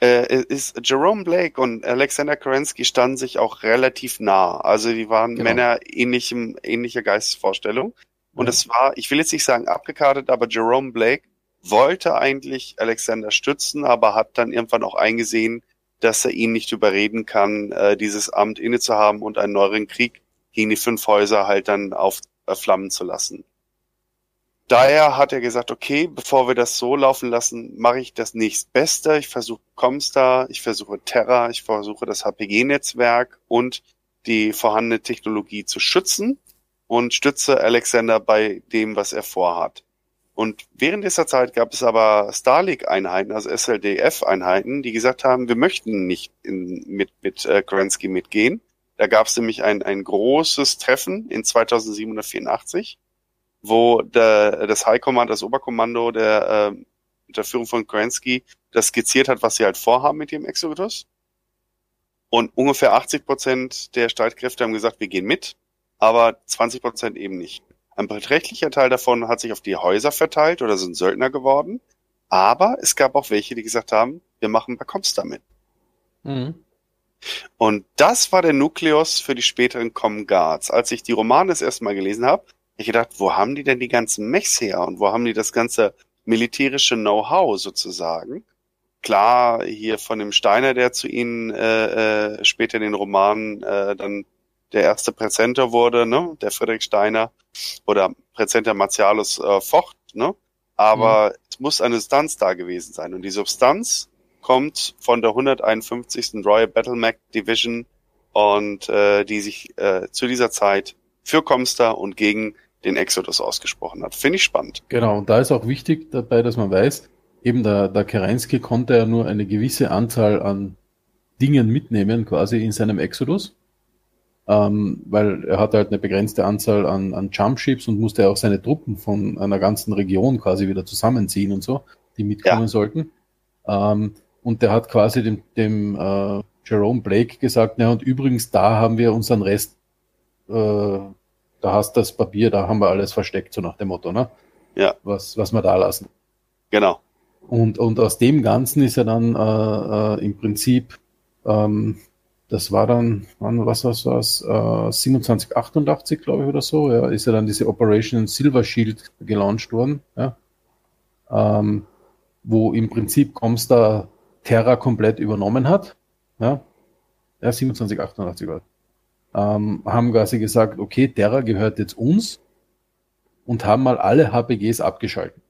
D: Äh, es ist Jerome Blake und Alexander Kerensky standen sich auch relativ nah. Also die waren
C: Genau.
D: Männer ähnlichem, ähnlicher Geistesvorstellung. Und
C: Ja.
D: es war, ich will jetzt nicht sagen abgekartet, aber Jerome Blake wollte eigentlich Alexander stützen, aber hat dann irgendwann auch eingesehen, dass er ihn nicht überreden kann, äh, dieses Amt innezuhaben und einen neueren Krieg gegen die fünf Häuser halt dann aufflammen zu lassen. daher hat er gesagt, okay, bevor wir das so laufen lassen, mache ich das nächstbeste. Ich versuche Comstar, ich versuche Terra, ich versuche das HPG-Netzwerk und die vorhandene Technologie zu schützen und stütze Alexander bei dem, was er vorhat. Und während dieser Zeit gab es aber Starlink-Einheiten, also SLDF-Einheiten, die gesagt haben, wir möchten nicht in, mit, mit äh, Kerensky mitgehen. Da gab es nämlich ein, ein großes Treffen in 2784, wo der, das High Command, das Oberkommando der, äh, der Führung von Kerensky das skizziert hat, was sie halt vorhaben mit dem Exodus. Und ungefähr 80 Prozent der Streitkräfte haben gesagt, wir gehen mit, aber 20 Prozent eben nicht. Ein beträchtlicher Teil davon hat sich auf die Häuser verteilt oder sind Söldner geworden. Aber es gab auch welche, die gesagt haben, wir machen bei Comstar mit. Mhm. Und das war der Nukleus für die späteren Com Guards. Als ich die Romane das erste Mal gelesen habe, habe ich gedacht, wo haben die denn die ganzen Mechs her und wo haben die das ganze militärische Know-how sozusagen? Klar, hier von dem Steiner, der zu ihnen äh, äh, später in den Romanen äh, dann der erste Präzenter wurde, ne, der Friedrich Steiner oder Präzenter Martialus äh, Vocht, ne? Aber mhm. es muss eine Substanz da gewesen sein. Und die Substanz kommt von der 151. Royal Battle Mac Division und äh, die sich äh, zu dieser Zeit für Comstar und gegen den Exodus ausgesprochen hat. Finde ich spannend.
C: Genau, und da ist auch wichtig dabei, dass man weiß, eben der, der Kerensky konnte ja nur eine gewisse Anzahl an Dingen mitnehmen, quasi in seinem Exodus ähm, weil er hat halt eine begrenzte Anzahl an, an Jumpships und musste auch seine Truppen von einer ganzen Region quasi wieder zusammenziehen und so, die mitkommen ja. sollten. Ähm, und der hat quasi dem, dem äh, Jerome Blake gesagt, na und übrigens, da haben wir unseren Rest, äh, da hast das Papier, da haben wir alles versteckt, so nach dem Motto, ne?
D: Ja.
C: Was, was wir da lassen.
D: Genau.
C: Und, und aus dem Ganzen ist er dann äh, äh, im Prinzip ähm, das war dann, wann, was was was, äh, 2788, glaube ich, oder so, ja, ist ja dann diese Operation Silver Shield gelauncht worden, ja, ähm, wo im Prinzip Comstar Terra komplett übernommen hat, ja, ja 2788 war. Ähm, haben quasi gesagt, okay, Terra gehört jetzt uns und haben mal alle HPGs abgeschaltet.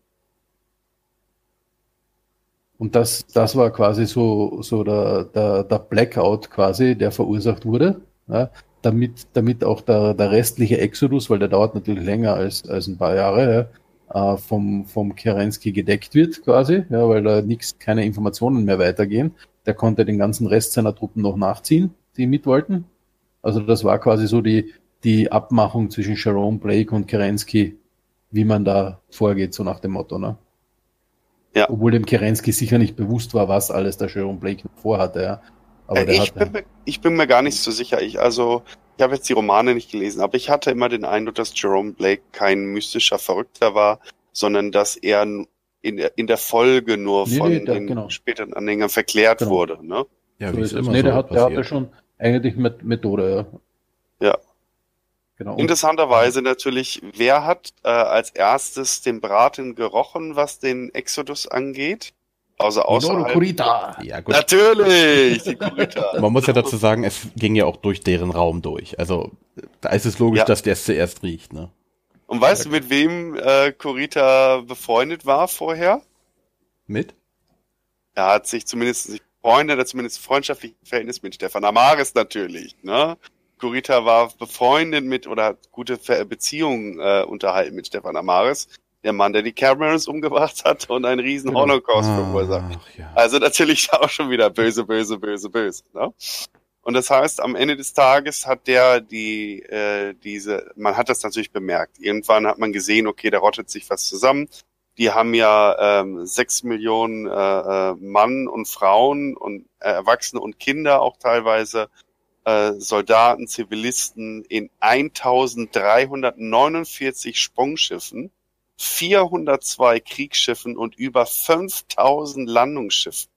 C: Und das, das war quasi so, so der, der, der Blackout quasi, der verursacht wurde, ja, damit, damit auch der, der restliche Exodus, weil der dauert natürlich länger als, als ein paar Jahre, ja, äh, vom, vom Kerensky gedeckt wird quasi, ja, weil da nichts, keine Informationen mehr weitergehen. Der konnte den ganzen Rest seiner Truppen noch nachziehen, die mit wollten. Also das war quasi so die, die Abmachung zwischen Jerome Blake und Kerensky, wie man da vorgeht, so nach dem Motto. Ne? Ja. Obwohl dem Kerensky sicher nicht bewusst war, was alles der Sharon Blake vorhatte. Ja.
D: Aber äh, ich, bin mir, ich bin mir gar nicht so sicher. Ich, also, ich habe jetzt die Romane nicht gelesen, aber ich hatte immer den Eindruck, dass Jerome Blake kein mystischer Verrückter war, sondern dass er in der, in der Folge nur nee, von nee, der, den genau. späteren Anhängern verklärt genau. wurde. Ne?
C: Ja, wie so ist immer nee, so der, hat, der hatte schon eigentlich mit Methode.
D: Ja. ja. Genau. Interessanterweise natürlich, wer hat äh, als erstes den Braten gerochen, was den Exodus angeht? Außer außerhalb.
C: Kurita.
B: Ja, gut.
D: Natürlich, die Kurita.
B: Man muss ja dazu sagen, es ging ja auch durch deren Raum durch. Also da ist es logisch, ja. dass der es zuerst riecht. Ne?
D: Und weißt du, mit wem äh, Kurita befreundet war vorher?
B: Mit?
D: Er hat sich zumindest sich Freunde, oder zumindest freundschaftliches Verhältnis mit Stefan Amaris natürlich. Ne? Kurita war befreundet mit oder hat gute Beziehungen äh, unterhalten mit Stefan Amaris, der Mann, der die Camerons umgebracht hat und einen riesen genau. Holocaust ah, verursacht. Ja. Also natürlich auch schon wieder böse, böse, böse, böse. Ne? Und das heißt, am Ende des Tages hat der die äh, diese, man hat das natürlich bemerkt. Irgendwann hat man gesehen, okay, da rottet sich was zusammen. Die haben ja ähm, sechs Millionen äh, äh Mann und Frauen und äh, Erwachsene und Kinder auch teilweise äh, Soldaten, Zivilisten in 1349 Sprungschiffen, 402 Kriegsschiffen und über 5000 Landungsschiffen.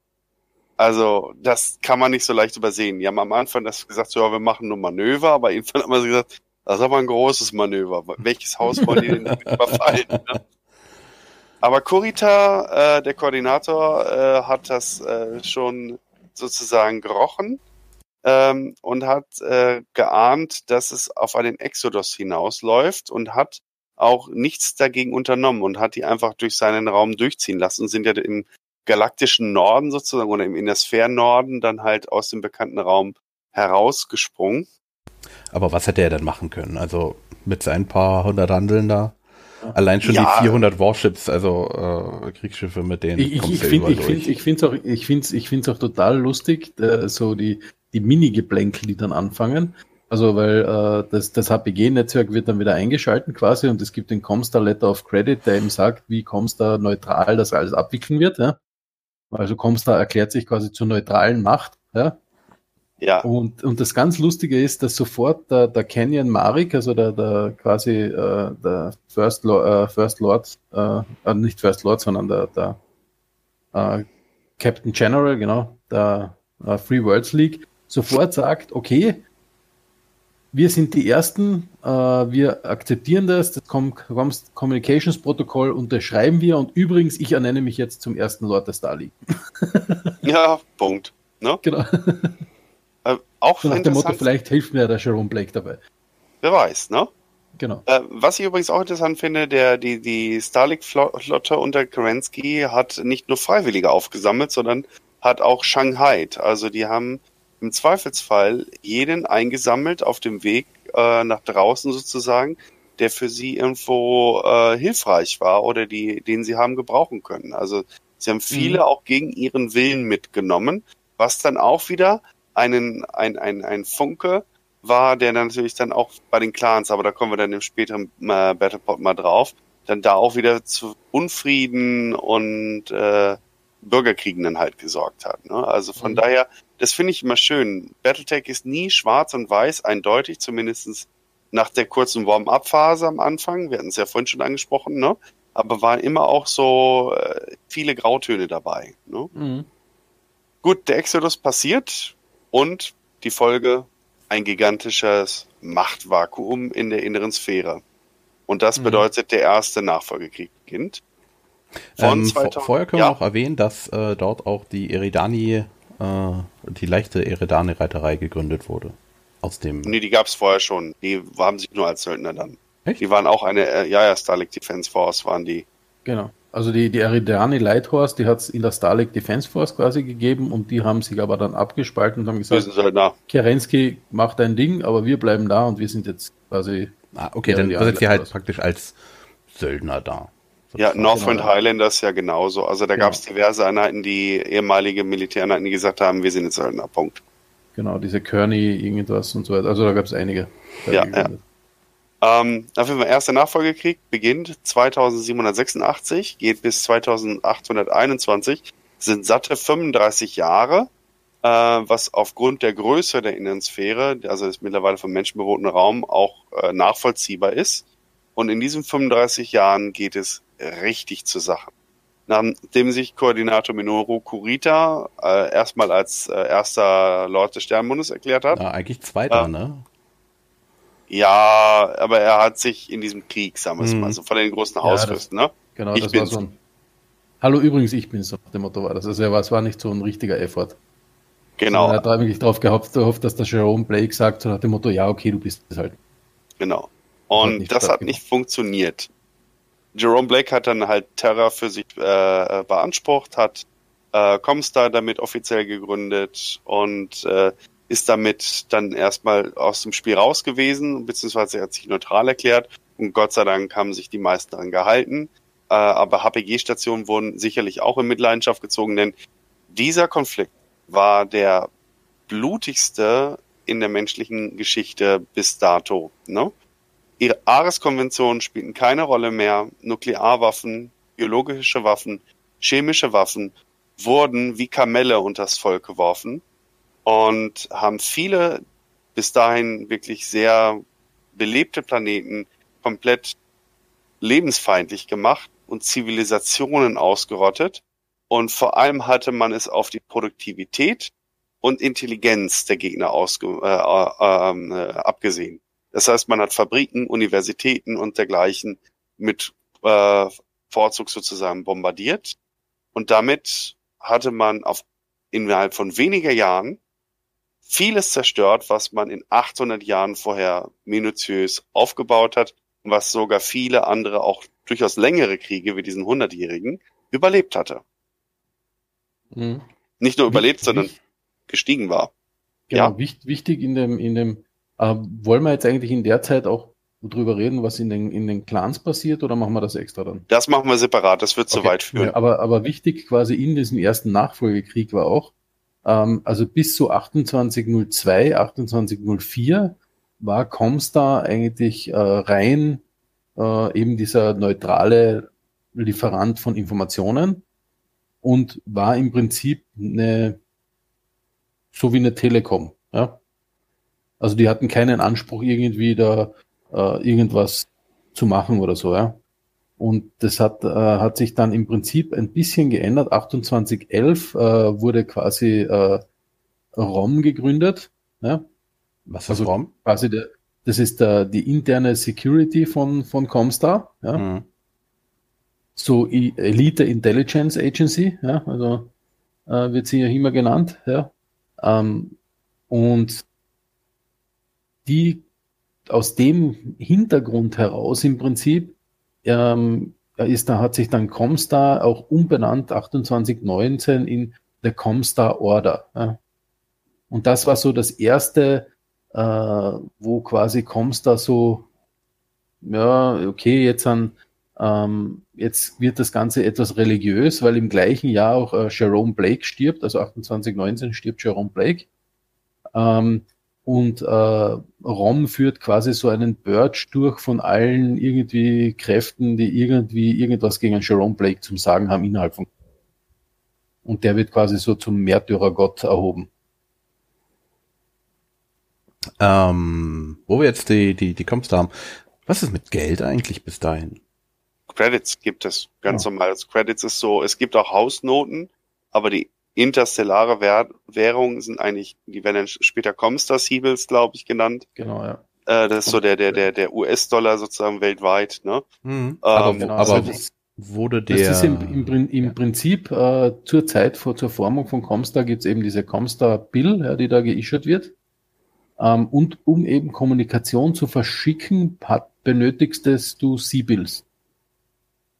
D: Also, das kann man nicht so leicht übersehen. Die haben am Anfang das gesagt, so, ja, wir machen nur Manöver, aber irgendwann haben sie gesagt, das ist aber ein großes Manöver. Welches Haus wollen die denn überfallen? Ne? Aber Kurita, äh, der Koordinator, äh, hat das äh, schon sozusagen gerochen ähm, und hat äh, geahnt, dass es auf einen Exodus hinausläuft und hat auch nichts dagegen unternommen und hat die einfach durch seinen Raum durchziehen lassen und sind ja im galaktischen Norden sozusagen oder im Innersphären-Norden dann halt aus dem bekannten Raum herausgesprungen.
B: Aber was hätte er denn machen können? Also mit seinen paar hundert Handeln da? Allein schon
D: Ja.
B: die 400 Warships, also äh, Kriegsschiffe, mit denen
C: Ich, ich, ich finde ich find,
B: durch.
C: ich find's auch, ich find's, ich find's auch total lustig, äh, so die, die Mini-Geplänkel, die dann anfangen. Also, weil äh, das, das HPG-Netzwerk wird dann wieder eingeschalten quasi und es gibt den Comstar Letter of Credit, der eben sagt, wie Comstar neutral das alles abwickeln wird. Ja? Also Comstar erklärt sich quasi zur neutralen Macht. Ja?
D: Ja,
C: Und, und das ganz Lustige ist, dass sofort der, der Canyon Marik, also der, der quasi äh, der First, Lord, äh, First Lord, äh, äh, nicht First Lord, sondern der, der äh, Captain General, genau, der äh, Free Worlds League, sofort sagt, okay, wir sind die Ersten, äh, wir akzeptieren das, das Com Com Communications Protokoll unterschreiben wir und übrigens, ich ernenne mich jetzt zum ersten Lord der Star League.
D: ja, Punkt. Ne?
C: Genau.
D: Äh, auch
C: So nach dem Motto, vielleicht hilft mir der Jerome Blake dabei.
D: wer weiß, ne?
C: Genau.
D: Äh, was ich übrigens auch interessant finde, der, die, die Starlink-Flotte unter Kerensky hat nicht nur Freiwillige aufgesammelt, sondern hat auch Shanghai. Also die haben im Zweifelsfall jeden eingesammelt auf dem Weg äh, nach draußen sozusagen, der für sie irgendwo äh, hilfreich war oder die, den sie haben gebrauchen können. Also sie haben viele
C: Mhm.
D: auch gegen ihren Willen mitgenommen, was dann auch wieder einen, ein, ein, ein Funke war, der dann natürlich dann auch bei den Clans, aber da kommen wir dann im späteren äh, Battlepod mal drauf, dann da auch wieder zu Unfrieden und äh, Bürgerkriegen dann halt gesorgt hat. Ne? Also von
C: Mhm.
D: daher, das finde ich immer schön. Battletech ist nie schwarz und weiß, eindeutig, zumindestens nach der kurzen Warm-up-Phase am Anfang. Wir hatten es ja vorhin schon angesprochen, ne? aber waren immer auch so äh, viele Grautöne dabei. Ne?
C: Mhm.
D: Gut, der Exodus passiert und die Folge ein gigantisches Machtvakuum in der inneren Sphäre. Und das
C: Mhm.
D: bedeutet, der erste Nachfolgekrieg beginnt.
B: Ähm, vor,
D: 2000
B: vorher können wir
D: ja,
B: noch erwähnen, dass äh, dort auch die Eridani, äh, die leichte Eridani-Reiterei gegründet wurde. Aus dem.
D: Nee, die gab's vorher schon. Die haben sich nur als Söldner dann.
B: Echt?
D: Die waren auch eine, äh, ja, ja, Starlink Defense Force waren die.
C: Genau. Also die, die Eridani Lighthorse, die hat es in der Starlink Defense Force quasi gegeben und die haben sich aber dann abgespalten und haben gesagt. Kerensky macht dein Ding, aber wir bleiben da und wir sind jetzt quasi
B: Ah, okay, dann
C: die
B: seid ihr halt praktisch als Söldner da.
D: Ja. Northwind
C: genau, ja.
D: Highlanders ja genauso. Also da
C: Genau.
D: gab's diverse Einheiten, die ehemalige Militäreinheiten, die gesagt haben, wir sind jetzt Söldner. Punkt.
C: genau diese Kearney irgendwas und so weiter. Also da gab es einige.
D: Ja, Ähm, auf jeden Fall, erster Nachfolgekrieg beginnt 2786, geht bis 2821, sind satte 35 Jahre, äh, was aufgrund der Größe der Innensphäre, also des mittlerweile vom Menschen bewohnten Raum, auch äh, nachvollziehbar ist. Und in diesen 35 Jahren geht es richtig zur Sache. Nachdem sich Koordinator Minoru Kurita äh, erstmal als äh, erster Lord des Sternbundes erklärt hat,
B: Ja, eigentlich zweiter,
D: Ja.
B: ne?
D: ja, aber er hat sich in diesem Krieg, sagen wir es
B: Mhm.
D: mal, so von den großen
C: Ja,
D: Hausfürsten, ne?
C: Genau,
D: Ich
C: das war
D: bin's.
C: so ein Hallo übrigens, ich bin's, nach dem Motto war das. Also war, es war nicht so ein richtiger Effort.
D: Genau,
C: Er hat eigentlich darauf gehofft, gehofft, dass der Jerome Blake sagt, so nach dem Motto, ja, okay, du bist es halt.
D: genau.
C: Hat
D: Und
C: nicht
D: das hat nicht funktioniert. Jerome Blake hat dann halt Terra für sich äh, beansprucht, hat äh, Comstar damit offiziell gegründet und äh, ist damit dann erstmal aus dem Spiel raus gewesen, beziehungsweise er hat sich neutral erklärt und Gott sei Dank haben sich die meisten daran gehalten. Äh, aber HPG-Stationen wurden sicherlich auch in Mitleidenschaft gezogen, denn dieser Konflikt war der blutigste in der menschlichen Geschichte bis dato. Ne? Ihre Ares-Konventionen spielten keine Rolle mehr. Nuklearwaffen, biologische Waffen, chemische Waffen wurden wie Kamelle unters Volk geworfen und haben viele bis dahin wirklich sehr belebte Planeten komplett lebensfeindlich gemacht und Zivilisationen ausgerottet. Und vor allem hatte man es auf die Produktivität und Intelligenz der Gegner ausge äh, ähm, äh, abgesehen. Das heißt, man hat Fabriken, Universitäten und dergleichen mit äh, Vorzug sozusagen bombardiert. Und damit hatte man auf innerhalb von weniger Jahren vieles zerstört, was man in 800 Jahren vorher minutiös aufgebaut hat was sogar viele andere auch durchaus längere Kriege wie diesen hundertjährigen überlebt hatte.
C: Mhm.
D: Nicht nur überlebt,
C: Wichtig-
D: sondern gestiegen war.
C: Genau,
D: Ja.
C: wichtig, wichtig in dem, in dem, äh, wollen wir jetzt eigentlich in der Zeit auch drüber reden, was in den, in den Clans passiert, oder machen wir das extra dann?
D: Das machen wir separat, das wird zu
C: Okay.
D: weit führen.
C: Ja, aber, aber wichtig quasi in diesem ersten Nachfolgekrieg war auch, ähm, also bis zu 2802, 2804 war Comstar eigentlich äh, rein äh, eben dieser neutrale Lieferant von Informationen und war im Prinzip eine, so wie eine Telekom. Ja? Also die hatten keinen Anspruch irgendwie da äh, irgendwas zu machen oder so. Ja? Und das hat, äh, hat sich dann im Prinzip ein bisschen geändert. 2811 äh, wurde quasi äh, ROM gegründet. Ja?
B: Was ist
C: Also-
B: ROM?
C: Quasi der, das ist der, die interne Security von, von Comstar. Ja?
B: Mhm.
C: So I- Elite Intelligence Agency, ja? also äh, wird sie ja immer genannt. Ja? Ähm, und die aus dem Hintergrund heraus im Prinzip ähm, ist da hat sich dann Comstar auch umbenannt 2819 in the Comstar Order. Ja. Und das war so das erste, äh, wo quasi Comstar so, ja, okay, jetzt an, ähm, jetzt wird das Ganze etwas religiös, weil im gleichen Jahr auch äh, Jerome Blake stirbt, also 2819 stirbt Jerome Blake. Ähm, und äh, ROM führt quasi so einen Purge durch von allen irgendwie Kräften, die irgendwie irgendwas gegen Jerome Blake zum Sagen haben innerhalb von. Und der wird quasi so zum Märtyrergott erhoben.
B: Ähm, wo wir jetzt die, die, die Comps da haben. Was ist mit Geld eigentlich bis dahin?
D: Credits gibt es ganz
C: Ja.
D: normal. Also Credits ist so, es gibt auch Hausnoten, aber die interstellare Währ Währungen sind eigentlich, die werden dann später Comstar Siebels, glaube ich, genannt.
C: Genau, ja.
D: Äh, das ist so der, der, der, der US-Dollar sozusagen weltweit, ne?
B: Mhm. aber
D: Ähm,
B: wo,
C: genau,
B: aber
C: also
B: wo-
C: das-
B: wurde
C: Das
B: der.
C: ist im, im, im Prinzip äh, zur Zeit vor, zur Formung von Comstar gibt es eben diese Comstar Bill, ja, die da geissued wird. Ähm, und um eben Kommunikation zu verschicken, hat, benötigst du C-Bills.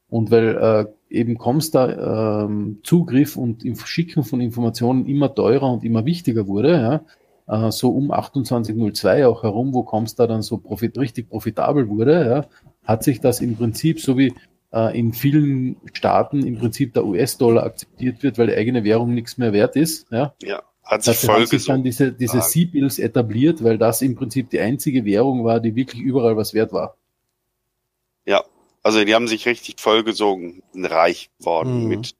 C: Und weil äh, eben Comstar ähm, Zugriff und im Verschicken von Informationen immer teurer und immer wichtiger wurde, ja, äh, so um 2802 auch herum, wo Comstar dann so profit, richtig profitabel wurde, ja, hat sich das im Prinzip, so wie äh, in vielen Staaten im Prinzip der US-Dollar akzeptiert wird, weil die eigene Währung nichts mehr wert ist, ja,
D: ja, hat sich
C: Dafür
D: voll
C: sich dann diese, diese
D: Ah.
C: C-Bills etabliert, weil das im Prinzip die einzige Währung war, die wirklich überall was wert war.
D: Also die haben sich richtig vollgesogen, reich worden
B: Mhm.
D: mit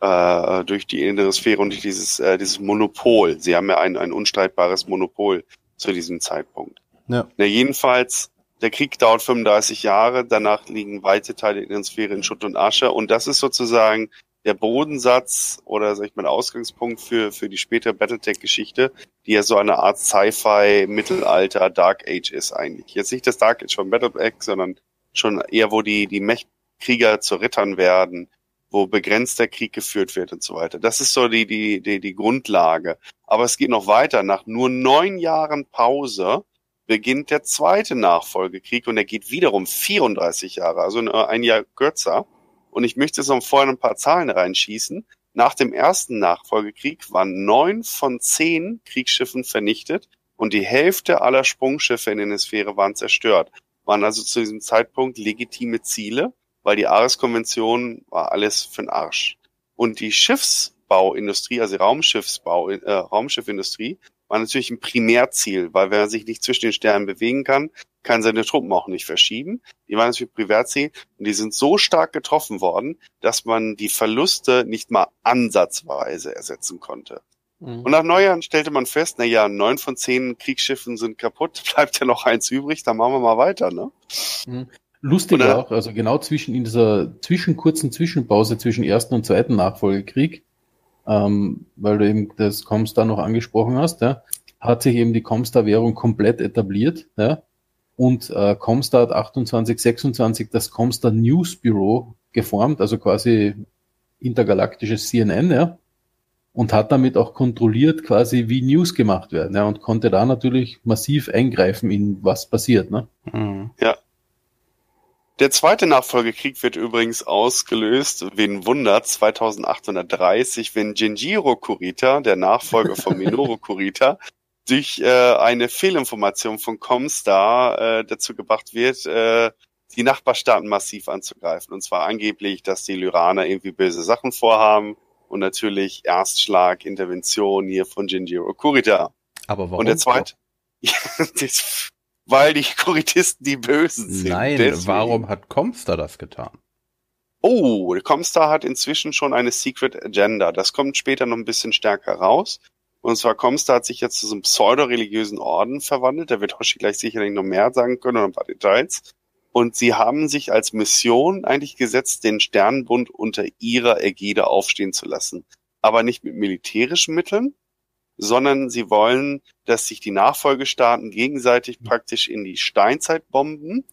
D: äh, durch die innere Sphäre und durch dieses, äh, dieses Monopol. Sie haben ja ein, ein unstreitbares Monopol zu diesem Zeitpunkt.
B: Ja.
D: Na, jedenfalls, der Krieg dauert 35 Jahre, danach liegen weite Teile der inneren Sphäre in Schutt und Asche und das ist sozusagen der Bodensatz oder sag ich mal Ausgangspunkt für, für die spätere Battletech-Geschichte, die ja so eine Art Sci-Fi, Mittelalter, Dark Age ist eigentlich. Jetzt nicht das Dark Age von Battletech, sondern schon eher, wo die, die Mech-Krieger zu Rittern werden, wo begrenzter Krieg geführt wird und so weiter. Das ist so die, die, die, die Grundlage. Aber es geht noch weiter. Nach nur neun Jahren Pause beginnt der zweite Nachfolgekrieg und der geht wiederum 34 Jahre, also nur ein Jahr kürzer. Und ich möchte so vorher ein paar Zahlen reinschießen. Nach dem ersten Nachfolgekrieg waren neun von zehn Kriegsschiffen vernichtet und die Hälfte aller Sprungschiffe in der Sphäre waren zerstört. Waren also zu diesem Zeitpunkt legitime Ziele, weil die Ares-Konvention war alles für den Arsch. Und die Schiffsbauindustrie, also Raumschiffsbau, äh, Raumschiffindustrie, war natürlich ein Primärziel, weil wenn man sich nicht zwischen den Sternen bewegen kann, kann seine Truppen auch nicht verschieben. Die waren natürlich Primärziel und die sind so stark getroffen worden, dass man die Verluste nicht mal ansatzweise ersetzen konnte. Und nach Neujahren stellte man fest, na ja, neun von zehn Kriegsschiffen sind kaputt, bleibt ja noch eins übrig, dann machen wir mal weiter, ne?
C: Lustig
D: Oder-
C: auch, also genau zwischen in dieser zwischen kurzen Zwischenpause zwischen ersten und zweiten Nachfolgekrieg, ähm, weil du eben das Comstar noch angesprochen hast, ja, hat sich eben die Comstar-Währung komplett etabliert, ja, und äh, Comstar hat 28, 26 das Comstar News Bureau geformt, also quasi intergalaktisches CNN, ja, und hat damit auch kontrolliert quasi, wie News gemacht werden, ja, und konnte da natürlich massiv eingreifen in was passiert, ne?
B: Mhm.
D: Der zweite Nachfolgekrieg wird übrigens ausgelöst, wen wundert, 2830, wenn Genjiro Kurita, der Nachfolger von Minoru Kurita, durch äh, eine Fehlinformation von Comstar äh, dazu gebracht wird, äh, die Nachbarstaaten massiv anzugreifen. Und zwar angeblich, dass die Lyraner irgendwie böse Sachen vorhaben und natürlich Erstschlag, Intervention hier von Genjiro Kurita.
B: Aber warum?
D: Und der zweite, weil die Kuritisten die Bösen sind.
B: Nein,
D: Deswegen.
B: warum hat Comstar das getan?
D: Oh, Comstar hat inzwischen schon eine Secret Agenda. Das kommt später noch ein bisschen stärker raus. Und zwar Comstar hat sich jetzt zu so einem pseudo-religiösen Orden verwandelt. Da wird Hoshi gleich sicherlich noch mehr sagen können und ein paar Details. Und sie haben sich als Mission eigentlich gesetzt, den Sternenbund unter ihrer Ägide aufstehen zu lassen. Aber nicht mit militärischen Mitteln, sondern sie wollen, dass sich die Nachfolgestaaten gegenseitig praktisch in die Steinzeit bomben,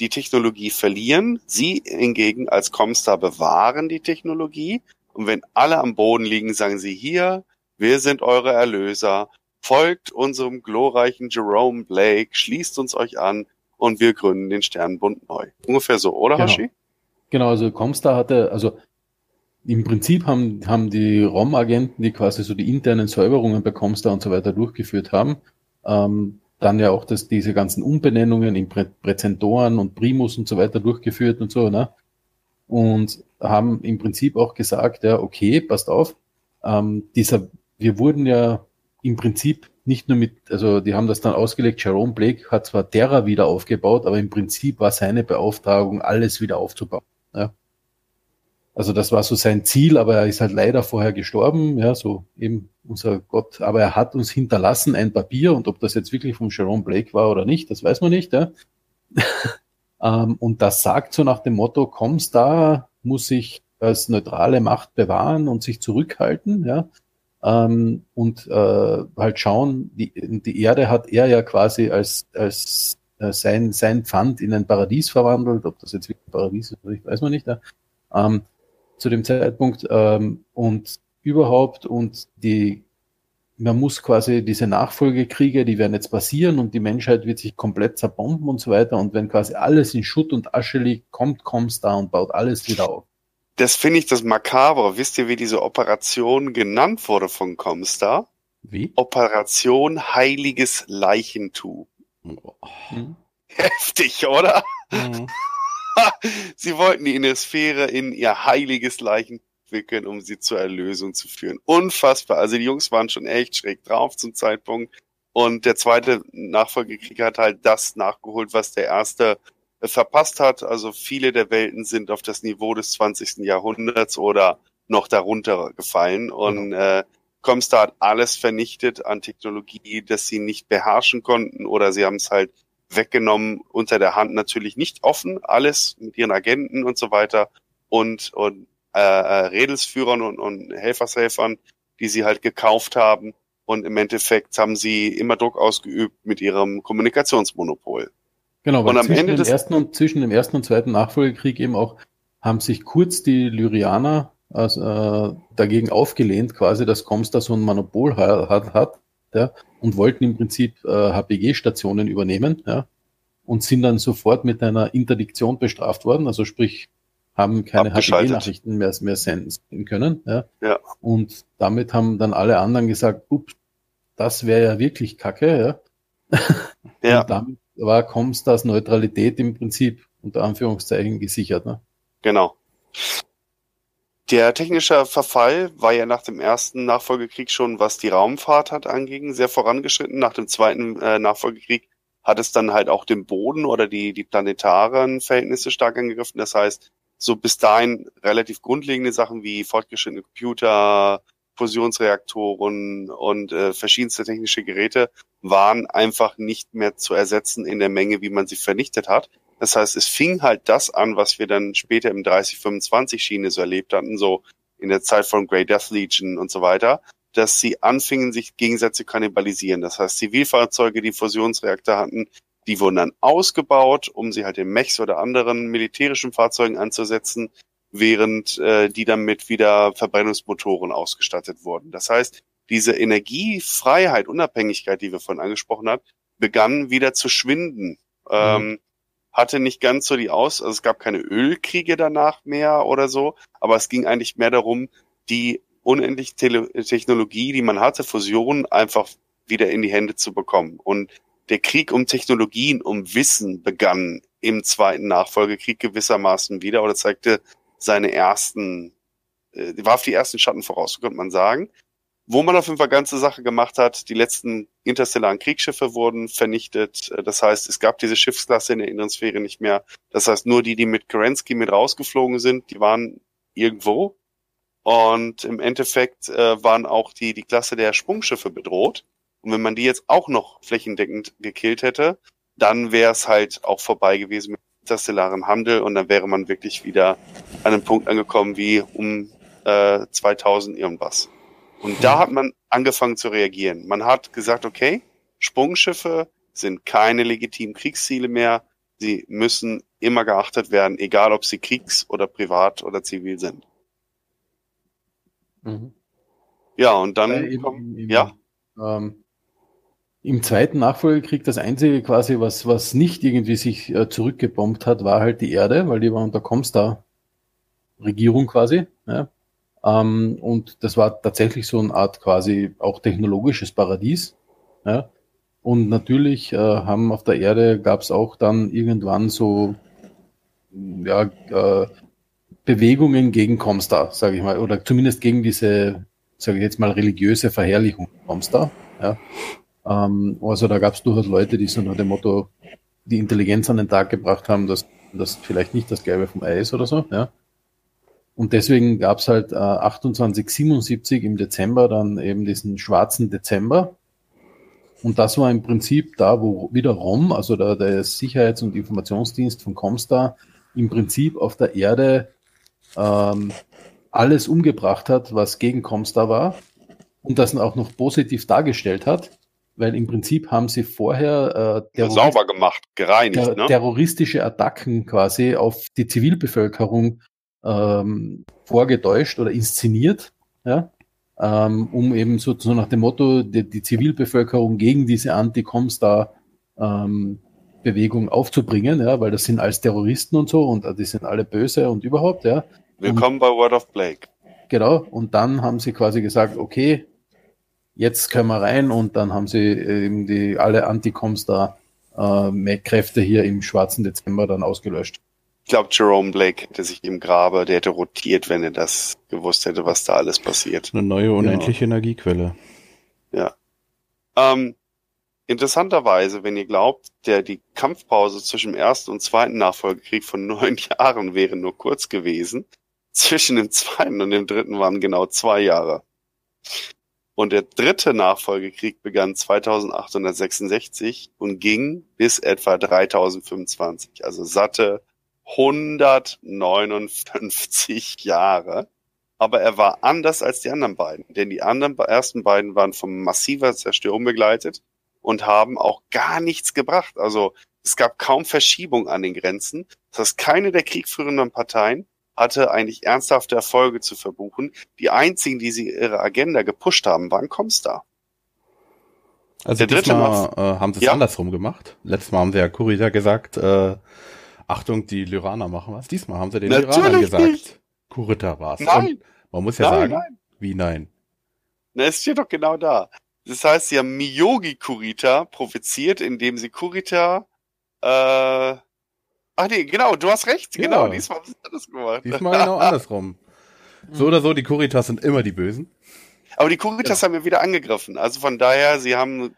D: die Technologie verlieren, sie hingegen als Comstar bewahren die Technologie. Und wenn alle am Boden liegen, sagen sie hier, wir sind eure Erlöser, folgt unserem glorreichen Jerome Blake, schließt uns euch an und wir gründen den Sternenbund neu. Ungefähr so, oder
C: Genau.
D: Hashi?
C: Genau, also Comstar hatte, also im Prinzip haben, haben die ROM-Agenten, die quasi so die internen Säuberungen bei Comstar und so weiter durchgeführt haben, ähm, dann ja auch das, diese ganzen Umbenennungen in Prä Präzentoren und Primus und so weiter durchgeführt und so, ne? Und haben im Prinzip auch gesagt, ja, okay, passt auf, ähm, dieser, wir wurden ja im Prinzip nicht nur mit, also die haben das dann ausgelegt, Jerome Blake hat zwar Terra wieder aufgebaut, aber im Prinzip war seine Beauftragung, alles wieder aufzubauen. Ja. Also das war so sein Ziel, aber er ist halt leider vorher gestorben, ja, so eben unser Gott, aber er hat uns hinterlassen ein Papier und ob das jetzt wirklich vom Jerome Blake war oder nicht, das weiß man nicht, ja. ähm, und das sagt so nach dem Motto, kommst da, muss sich als neutrale Macht bewahren und sich zurückhalten, ja. Ähm, und äh, halt schauen, die, die Erde hat er ja quasi als, als äh, sein, sein Pfand in ein Paradies verwandelt, ob das jetzt wirklich ein Paradies ist, oder nicht, weiß man nicht, ja. ähm, zu dem Zeitpunkt ähm, und überhaupt und die man muss quasi diese Nachfolgekriege, die werden jetzt passieren und die Menschheit wird sich komplett zerbomben und so weiter und wenn quasi alles in Schutt und Asche liegt, kommt Comstar und baut alles wieder auf.
D: Das finde ich das Makabre. Wisst ihr, wie diese Operation genannt wurde von Comstar?
B: Wie?
D: Operation Heiliges Leichentuch.
B: Oh.
C: Mhm.
D: Heftig, oder?
B: Mhm.
D: Sie wollten die Innersphäre in ihr heiliges Leichen wickeln, um sie zur Erlösung zu führen. Unfassbar. Also die Jungs waren schon echt schräg drauf zum Zeitpunkt. Und der zweite Nachfolgekrieg hat halt das nachgeholt, was der erste verpasst hat. Also viele der Welten sind auf das Niveau des 20. Jahrhunderts oder noch darunter gefallen. Und äh, Comstar hat alles vernichtet an Technologie, das sie nicht beherrschen konnten oder sie haben es halt weggenommen, unter der Hand natürlich nicht offen, alles mit ihren Agenten und so weiter und, und äh, äh, Redelsführern und, und Helfershelfern, die sie halt gekauft haben. Und im Endeffekt haben sie immer Druck ausgeübt mit ihrem Kommunikationsmonopol.
C: Genau, weil
D: Und am
C: zwischen,
D: Ende
C: dem
D: des-
C: ersten und, zwischen dem ersten und zweiten Nachfolgekrieg eben auch haben sich kurz die Lyrianer also, äh, dagegen aufgelehnt, quasi, dass Comstar so ein Monopol ha- hat, hat ja, und wollten im Prinzip äh, HPG-Stationen übernehmen ja, und sind dann sofort mit einer Interdiktion bestraft worden, also sprich haben keine. HPG-Nachrichten mehr, mehr senden können. Ja.
D: Ja.
C: Und damit haben dann alle anderen gesagt, ups, das wäre ja wirklich kacke. Ja.
D: Ja,
C: Und damit war Comstars Neutralität im Prinzip unter Anführungszeichen gesichert. Ne?
D: genau. Der technische Verfall war ja nach dem ersten Nachfolgekrieg schon, was die Raumfahrt hat anging, sehr vorangeschritten. Nach dem zweiten äh, Nachfolgekrieg hat es dann halt auch den Boden oder die, die planetaren Verhältnisse stark angegriffen. Das heißt, so bis dahin relativ grundlegende Sachen wie fortgeschrittene Computer, Fusionsreaktoren und äh, verschiedenste technische Geräte waren einfach nicht mehr zu ersetzen in der Menge, wie man sie vernichtet hat. Das heißt, es fing halt das an, was wir dann später im 3025 Schiene so erlebt hatten, so in der Zeit von Grey Death Legion und so weiter, dass sie anfingen, sich gegenseitig zu kannibalisieren. Das heißt, Zivilfahrzeuge, die Fusionsreaktor hatten, die wurden dann ausgebaut, um sie halt in Mechs oder anderen militärischen Fahrzeugen anzusetzen, während äh, die dann mit wieder Verbrennungsmotoren ausgestattet wurden. Das heißt, diese Energiefreiheit, Unabhängigkeit, die wir vorhin angesprochen haben, begann wieder zu schwinden. Ähm, hatte nicht ganz so die Aus, also es gab keine Ölkriege danach mehr oder so, aber es ging eigentlich mehr darum, die unendliche Tele Technologie, die man hatte, Fusion einfach wieder in die Hände zu bekommen. Und der Krieg um Technologien, um Wissen begann im zweiten Nachfolgekrieg gewissermaßen wieder oder zeigte seine ersten, äh, warf die ersten Schatten voraus, so könnte man sagen. Wo man auf jeden Fall ganze Sache gemacht hat, die letzten interstellaren Kriegsschiffe wurden vernichtet. Äh, das heißt, es gab diese Schiffsklasse in der inneren Sphäre nicht mehr. Das heißt, nur die, die mit Kerensky mit rausgeflogen sind, die waren irgendwo. Und im Endeffekt äh, waren auch die, die Klasse der Sprungschiffe bedroht. Und wenn man die jetzt auch noch flächendeckend gekillt hätte, dann wäre es halt auch vorbei gewesen mit interstellarem Handel und dann wäre man wirklich wieder an einem Punkt angekommen wie um äh, 2000 irgendwas. Und da hat man angefangen zu reagieren. Man hat gesagt, okay, Sprungschiffe sind keine legitimen Kriegsziele mehr. Sie müssen immer geachtet werden, egal ob sie kriegs- oder privat oder zivil sind. Mhm. Ja, und dann,
C: äh, im, im, im, ja. Ähm, Im zweiten Nachfolgekrieg das einzige quasi, was, was nicht irgendwie sich äh, zurückgebombt hat, war halt die Erde, weil die war unter Comstar-Regierung quasi. Ja. Ähm, und das war tatsächlich so eine Art quasi auch technologisches Paradies. Ja. Und natürlich äh, haben auf der Erde gab es auch dann irgendwann so ja, äh, Bewegungen gegen Comstar, sage ich mal, oder zumindest gegen diese, sage ich jetzt mal, religiöse Verherrlichung Comstar. Ja. Ähm, also da gab es durchaus Leute, die so nach dem Motto die Intelligenz an den Tag gebracht haben, dass das vielleicht nicht das Gelbe vom Ei ist oder so. Ja. Und deswegen gab es halt äh, 2877 im Dezember dann eben diesen schwarzen Dezember. Und das war im Prinzip da, wo wieder ROM, also der, der Sicherheits- und Informationsdienst von Comstar, im Prinzip auf der Erde ähm, alles umgebracht hat, was gegen Comstar war und das auch noch positiv dargestellt hat, weil im Prinzip haben sie vorher
D: äh, sauber gemacht, gereinigt,
C: ter
D: ne?
C: terroristische Attacken quasi auf die Zivilbevölkerung ähm, vorgetäuscht oder inszeniert, ja, ähm, um eben so, so nach dem Motto, die, die Zivilbevölkerung gegen diese Anti-Comstar ähm, Bewegung aufzubringen, ja, weil das sind alles Terroristen und so und äh, die sind alle böse und überhaupt, ja.
D: Willkommen und, bei Word of Blake.
C: Genau, und dann haben sie quasi gesagt, okay, jetzt können wir rein und dann haben sie eben die alle Anti-Comstar äh, Kräfte hier im schwarzen Dezember dann ausgelöscht.
D: Ich glaube, Jerome Blake hätte sich im Grabe, der hätte rotiert, wenn er das gewusst hätte, was da alles passiert.
B: Eine neue unendliche ja. Energiequelle.
D: Ja. Ähm, interessanterweise, wenn ihr glaubt, der die Kampfpause zwischen dem ersten und zweiten Nachfolgekrieg von neun Jahren wäre nur kurz gewesen, zwischen dem zweiten und dem dritten waren genau zwei Jahre. Und der dritte Nachfolgekrieg begann 2866 und ging bis etwa 3025, also satte 159 Jahre. Aber er war anders als die anderen beiden, denn die anderen ersten beiden waren von massiver Zerstörung begleitet und haben auch gar nichts gebracht. Also es gab kaum Verschiebung an den Grenzen. Das heißt, keine der kriegführenden Parteien hatte eigentlich ernsthafte Erfolge zu verbuchen. Die einzigen, die sie ihre Agenda gepusht haben, waren Comstar.
B: Also der dritte Mal äh, haben sie es ja? andersrum gemacht. Letztes Mal haben sie ja Kurita gesagt, äh, Achtung, die Lyraner machen was. Diesmal haben sie den Natürlich Lyranern gesagt. Nicht. Kurita war's.
D: Nein. Und
B: man muss ja nein, sagen, nein. wie nein?
D: Na, es steht doch genau da. Das heißt, sie haben Miyogi Kurita provoziert, indem sie Kurita, äh, ach nee, genau, du hast recht, ja. genau, diesmal haben sie
B: anders gemacht. Diesmal genau andersrum. So oder so, die Kuritas sind immer die Bösen.
D: Aber die Kuritas ja. haben wir wieder angegriffen. Also von daher, sie haben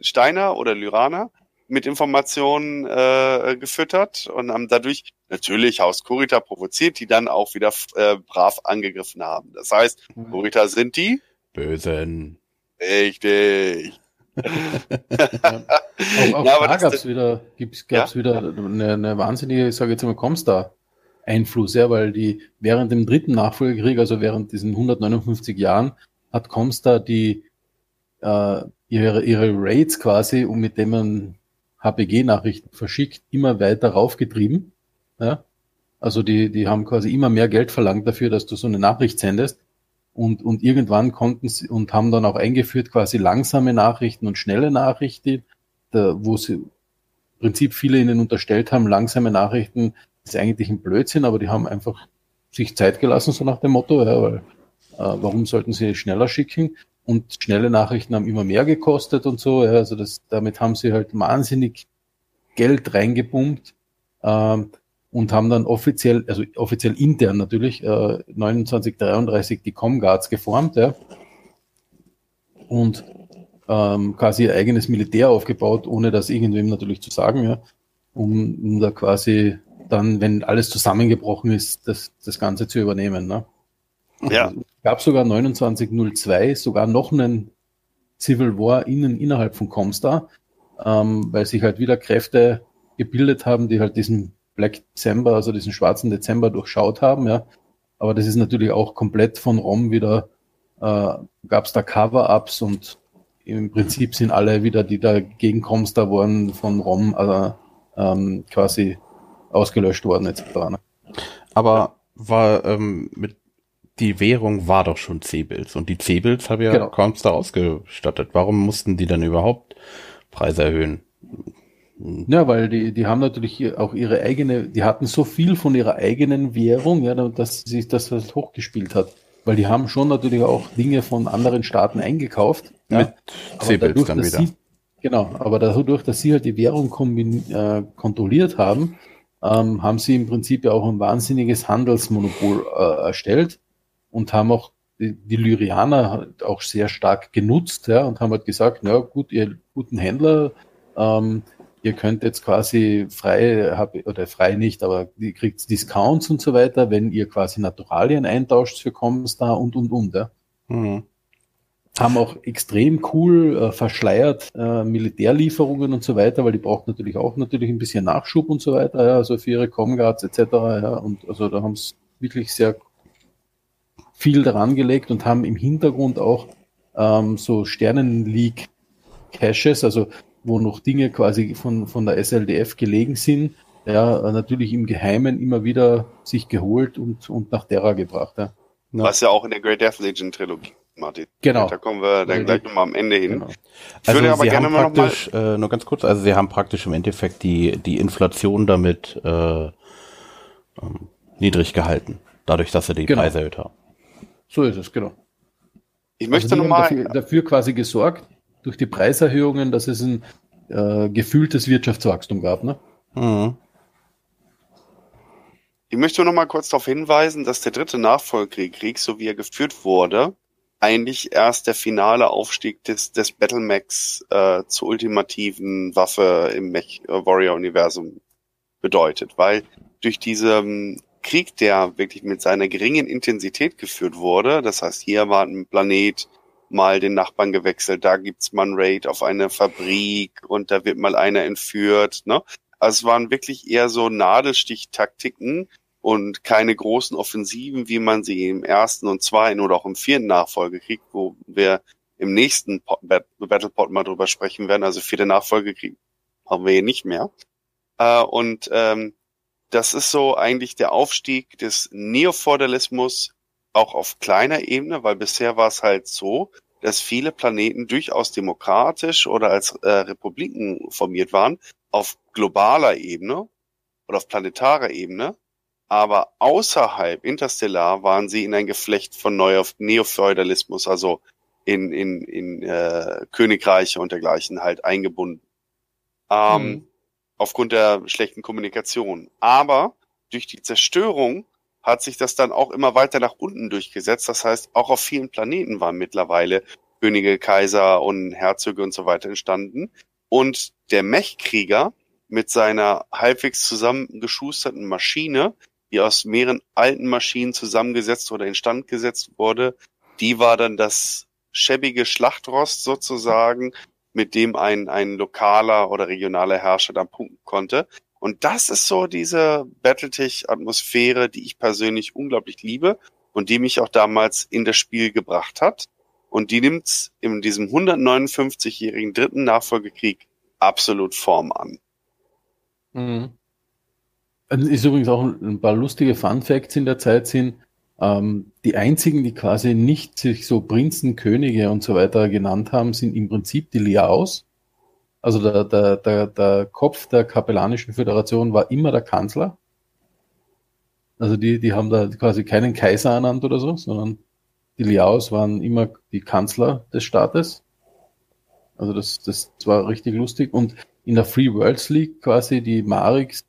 D: Steiner oder Lyraner mit Informationen äh, gefüttert und haben dadurch natürlich Haus Kurita provoziert, die dann auch wieder äh, brav angegriffen haben. Das heißt, mhm. Kurita sind die
B: Bösen.
D: Richtig.
C: ja. Auch, auch ja, da gab es wieder, gibt's, gab's ja? wieder eine, eine wahnsinnige, ich sage jetzt mal, Comstar. Einfluss, ja, weil die während dem dritten Nachfolgekrieg, also während diesen 159 Jahren, hat Comstar die äh, ihre, ihre Raids quasi, um mit denen man HPG-Nachrichten verschickt, immer weiter raufgetrieben. Ja? Also die, die haben quasi immer mehr Geld verlangt dafür, dass du so eine Nachricht sendest. Und, und irgendwann konnten sie und haben dann auch eingeführt quasi langsame Nachrichten und schnelle Nachrichten, da, wo sie Prinzip viele ihnen unterstellt haben, langsame Nachrichten ist eigentlich ein Blödsinn, aber die haben einfach sich Zeit gelassen, so nach dem Motto, ja, weil äh, warum sollten sie schneller schicken? Und schnelle Nachrichten haben immer mehr gekostet und so. Ja, also das, damit haben sie halt wahnsinnig Geld reingepumpt ähm, und haben dann offiziell, also offiziell intern natürlich, äh, 2933 die Comguards geformt, ja. Und ähm, quasi ihr eigenes Militär aufgebaut, ohne das irgendwem natürlich zu sagen, ja, um, um da quasi dann, wenn alles zusammengebrochen ist, das, das Ganze zu übernehmen. Ne?
D: Ja.
C: Es gab sogar 2902 sogar noch einen Civil War innen, innerhalb von Comstar, ähm, weil sich halt wieder Kräfte gebildet haben, die halt diesen Black December, also diesen schwarzen Dezember durchschaut haben, ja. Aber das ist natürlich auch komplett von ROM wieder, äh, gab es da Cover-Ups und im Prinzip sind alle wieder, die da gegen Comstar waren, von ROM äh, ähm, quasi ausgelöscht worden etc. Ne?
B: Aber war ähm, mit die Währung war doch schon C-Bills und die C-Bills haben ja
C: Genau.
B: Comstar ausgestattet. Warum mussten die dann überhaupt Preise erhöhen?
C: Ja, weil die, die haben natürlich auch ihre eigene, die hatten so viel von ihrer eigenen Währung, ja, dass sich das halt hochgespielt hat. Weil die haben schon natürlich auch Dinge von anderen Staaten eingekauft. Ja,
B: Mit
C: dadurch,
B: dann
C: dass
B: wieder.
C: Sie, genau, aber dadurch, dass sie halt die Währung äh, kontrolliert haben, ähm, haben sie im Prinzip ja auch ein wahnsinniges Handelsmonopol äh, erstellt und haben auch die, die Lyrianer halt auch sehr stark genutzt, ja, und haben halt gesagt, na gut, ihr guten Händler, ähm, ihr könnt jetzt quasi frei, hab, oder frei nicht, aber ihr kriegt Discounts und so weiter, wenn ihr quasi Naturalien eintauscht für Comstar und, und, und, ja
B: Mhm.
C: haben auch extrem cool äh, verschleiert äh, Militärlieferungen und so weiter, weil die braucht natürlich auch natürlich ein bisschen Nachschub und so weiter, ja, also für ihre Comguards etc. Ja, und also da haben es wirklich sehr viel daran gelegt und haben im Hintergrund auch ähm, so Sternenleak-Caches, also wo noch Dinge quasi von, von der SLDF gelegen sind, ja, natürlich im Geheimen immer wieder sich geholt und, und nach Terra gebracht. Ja.
B: Ja.
D: Was ja auch in der Great Death Legion Trilogie, Martin.
C: Genau.
D: Da kommen wir dann gleich nochmal am Ende hin.
C: Genau.
D: Ich würde aber
B: sie
D: gerne
B: haben
D: mal
B: praktisch, äh, nur ganz kurz, also sie haben praktisch im Endeffekt die, die Inflation damit äh, ähm, niedrig gehalten, dadurch, dass sie die
C: Genau.
B: Preise erhöht haben.
C: So ist es, genau.
D: Ich möchte
C: Also
D: nochmal.
C: dafür, dafür quasi gesorgt, durch die Preiserhöhungen, dass es ein äh, gefühltes Wirtschaftswachstum gab. Ne?
B: Mhm.
D: Ich möchte noch mal kurz darauf hinweisen, dass der dritte Nachfolgekrieg, so wie er geführt wurde, eigentlich erst der finale Aufstieg des, des Battlemax äh, zur ultimativen Waffe im Mech äh, Warrior-Universum bedeutet. Weil durch diesen Krieg, der wirklich mit seiner geringen Intensität geführt wurde, das heißt, hier war ein Planet mal den Nachbarn gewechselt, da gibt's mal ein Raid auf eine Fabrik und da wird mal einer entführt, ne? Also es waren wirklich eher so Nadelstichtaktiken und keine großen Offensiven, wie man sie im ersten und zweiten oder auch im vierten Nachfolgekrieg, wo wir im nächsten Battlepod mal drüber sprechen werden, also vierte Nachfolgekrieg haben wir hier nicht mehr. Äh, und ähm, das ist so eigentlich der Aufstieg des Neofeudalismus auch auf kleiner Ebene, weil bisher war es halt so, dass viele Planeten durchaus demokratisch oder als äh, Republiken formiert waren, auf globaler Ebene oder auf planetarer Ebene, aber außerhalb interstellar waren sie in ein Geflecht von Neo Neofeudalismus, also in, in, in äh, Königreiche und dergleichen halt eingebunden. Ähm,
C: Mhm.
D: Aufgrund der schlechten Kommunikation. Aber durch die Zerstörung hat sich das dann auch immer weiter nach unten durchgesetzt. Das heißt, auch auf vielen Planeten waren mittlerweile Könige, Kaiser und Herzöge und so weiter entstanden. Und der Mechkrieger mit seiner halbwegs zusammengeschusterten Maschine, die aus mehreren alten Maschinen zusammengesetzt oder instand gesetzt wurde, die war dann das schäbige Schlachtrost sozusagen, mit dem ein, ein lokaler oder regionaler Herrscher dann punkten konnte. Und das ist so diese Battletech-Atmosphäre, die ich persönlich unglaublich liebe und die mich auch damals in das Spiel gebracht hat. Und die nimmt in diesem 159-jährigen dritten Nachfolgekrieg absolut Form an.
C: Mhm. Also Ist übrigens auch ein paar lustige Fun Facts in der Zeit sind, ähm, die einzigen, die quasi nicht sich so Prinzen, Könige und so weiter genannt haben, sind im Prinzip die Liaos. Also der, der, der, der Kopf der kapellanischen Föderation war immer der Kanzler. Also die, die haben da quasi keinen Kaiser ernannt oder so, sondern die Liaos waren immer die Kanzler des Staates. Also das, das war richtig lustig. Und in der Free Worlds League quasi die Marix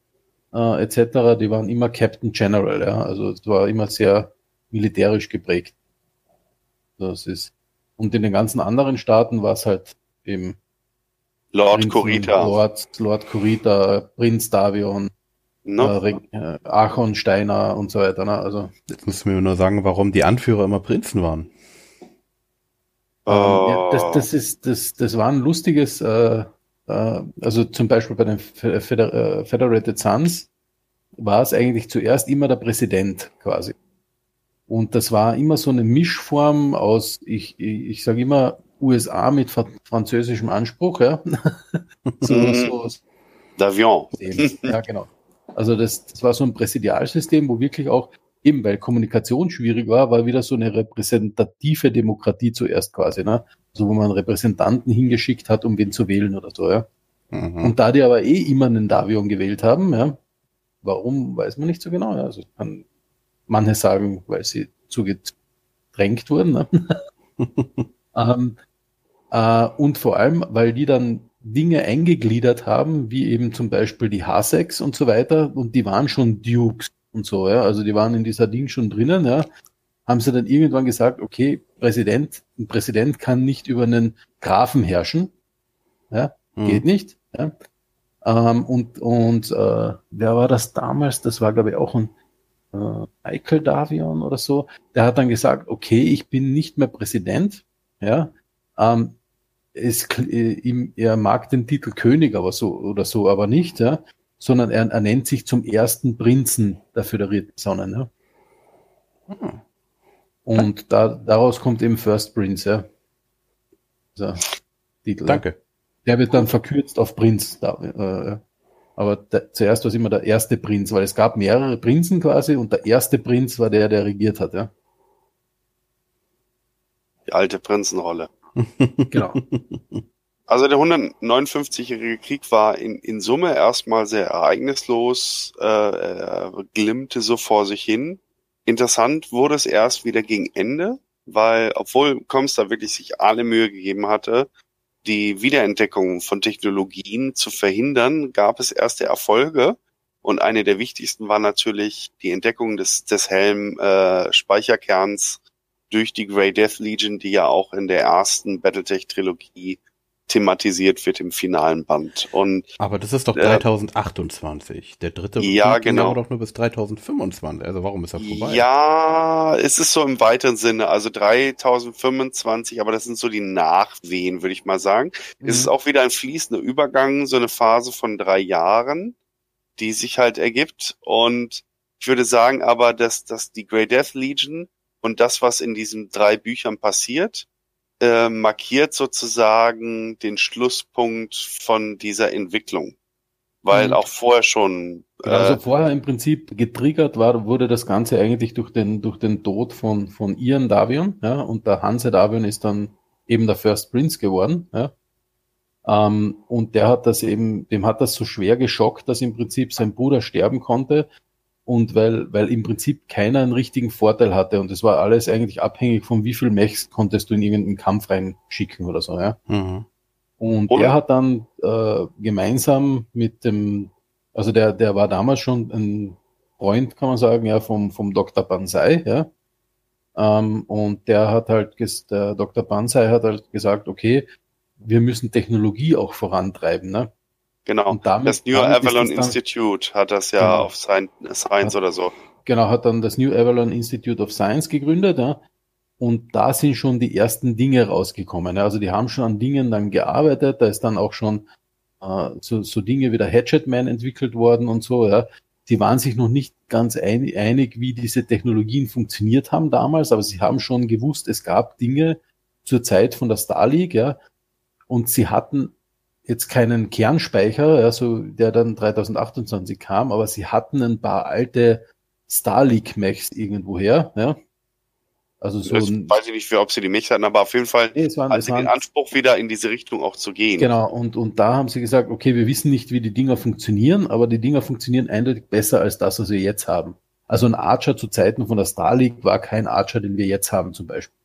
C: äh, etc., die waren immer Captain General. Ja? Also es war immer sehr militärisch geprägt. Das ist und in den ganzen anderen Staaten war es halt eben
D: Lord
C: Prinzen,
D: Kurita.
C: Lord, Lord Kurita, Prinz Davion,
D: No?
C: äh, äh, Achon Steiner und so weiter. Ne? Also
B: Jetzt müssen wir nur sagen, warum die Anführer immer Prinzen waren.
C: Ähm, ja,
D: Oh.
C: das, das ist, das, das war ein lustiges, äh, äh, also zum Beispiel bei den Fe- Feder äh, Federated Sons war es eigentlich zuerst immer der Präsident quasi. Und das war immer so eine Mischform aus, ich, ich, ich sage immer USA mit fra französischem Anspruch, ja. so,
D: Mhm.
C: so,
D: Davion.
C: Ja, genau. Also das, das war so ein Präsidialsystem, wo wirklich auch, eben weil Kommunikation schwierig war, war wieder so eine repräsentative Demokratie zuerst quasi, ne? So wo man Repräsentanten hingeschickt hat, um wen zu wählen oder so, ja.
B: Mhm.
C: Und da die aber eh immer einen Davion gewählt haben, ja, warum, weiß man nicht so genau. Ja. Also kann manche sagen, weil sie zu gedrängt wurden. Ne? ähm, äh, und vor allem, weil die dann Dinge eingegliedert haben, wie eben zum Beispiel die Hasex und so weiter, und die waren schon Dukes und so, ja. Also die waren in dieser Ding schon drinnen, ja. Haben sie dann irgendwann gesagt, okay, Präsident, ein Präsident kann nicht über einen Grafen herrschen. Ja,
B: Mhm.
C: geht nicht. Ja. Ähm, und und äh, wer war das damals? Das war, glaube ich, auch ein äh, Michael Davion oder so. Der hat dann gesagt, okay, ich bin nicht mehr Präsident. Ja, ähm, es, äh, ihm, er mag den Titel König, aber so oder so, aber nicht, ja, sondern er, nennt sich zum ersten Prinzen der föderierten Sonnen. Ja.
B: Ah.
C: Und da, daraus kommt eben First Prince, ja. Dieser Titel.
B: Danke.
C: Der wird dann verkürzt auf Prinz. Da, äh, aber der, zuerst war es immer der erste Prinz, weil es gab mehrere Prinzen quasi und der erste Prinz war der, der regiert hat, ja.
D: Die alte Prinzenrolle.
C: Genau.
D: Also der 159-jährige Krieg war in, in Summe erstmal sehr ereignislos, äh, äh, glimmte so vor sich hin. Interessant wurde es erst wieder gegen Ende, weil obwohl Comstar wirklich sich alle Mühe gegeben hatte, die Wiederentdeckung von Technologien zu verhindern, gab es erste Erfolge. Und eine der wichtigsten war natürlich die Entdeckung des, des Helm-Speicherkerns durch die Grey Death Legion, die ja auch in der ersten Battletech-Trilogie thematisiert wird im finalen Band. Und
B: Aber das ist doch
D: Äh,
B: 3028. Der dritte
D: ja,
B: ging
D: genau.
B: aber doch nur bis 3025. Also warum ist er vorbei?
D: ja, es ist so im weiteren Sinne, also 3025, aber das sind so die Nachwehen, würde ich mal sagen. Es ist auch wieder ein fließender Übergang, so eine Phase von drei Jahren, die sich halt ergibt. Und ich würde sagen aber, dass, dass die Grey Death Legion und das, was in diesen drei Büchern passiert, äh, markiert sozusagen den Schlusspunkt von dieser Entwicklung. Weil
C: Mhm.
D: auch vorher schon
C: Genau, also
D: äh,
C: vorher im Prinzip getriggert war, wurde das Ganze eigentlich durch den, durch den Tod von, von Ian Davion, ja, und der Hanse Davion ist dann eben der First Prince geworden, ja. Ähm, und der hat das eben, dem hat das so schwer geschockt, dass im Prinzip sein Bruder sterben konnte und weil, weil im Prinzip keiner einen richtigen Vorteil hatte und es war alles eigentlich abhängig von wie viel Mechs konntest du in irgendeinen Kampf reinschicken oder so, ja.
B: Mhm.
C: Und
D: Oder?
C: er hat dann äh, gemeinsam mit dem, also der, der war damals schon ein Freund, kann man sagen, ja, vom, vom Dr. Banzai, ja. Ähm, und der hat halt, ges- der Dr. Banzai hat halt gesagt, okay, wir müssen Technologie auch vorantreiben, ne?
D: Genau.
C: Und damit-
D: das New Avalon
C: das
D: Institute hat das ja
C: Genau.
D: auf Science, Science oder so.
C: Genau, hat dann das New Avalon Institute of Science gegründet, ja. Und da sind schon die ersten Dinge rausgekommen. Ja. Also die haben schon an Dingen dann gearbeitet. Da ist dann auch schon äh, so, so Dinge wie der Hatchet Man entwickelt worden und so. Ja. Die waren sich noch nicht ganz ein, einig, wie diese Technologien funktioniert haben damals, aber sie haben schon gewusst, es gab Dinge zur Zeit von der Star League, ja. Und sie hatten jetzt keinen Kernspeicher, ja, so, der dann 3028 kam, aber sie hatten ein paar alte Star League Mechs irgendwoher, ja. Also so
D: das
C: ein,
D: weiß ich nicht, wie, ob sie die Mech hatten, aber auf jeden Fall
C: nee, es waren,
D: hatten
C: es
D: sie den Anspruch, wieder in diese Richtung auch zu gehen.
C: genau, und, und da haben sie gesagt, okay, wir wissen nicht, wie die Dinger funktionieren, aber die Dinger funktionieren eindeutig besser als das, was wir jetzt haben. Also ein Archer zu Zeiten von der Star League war kein Archer, den wir jetzt haben zum Beispiel.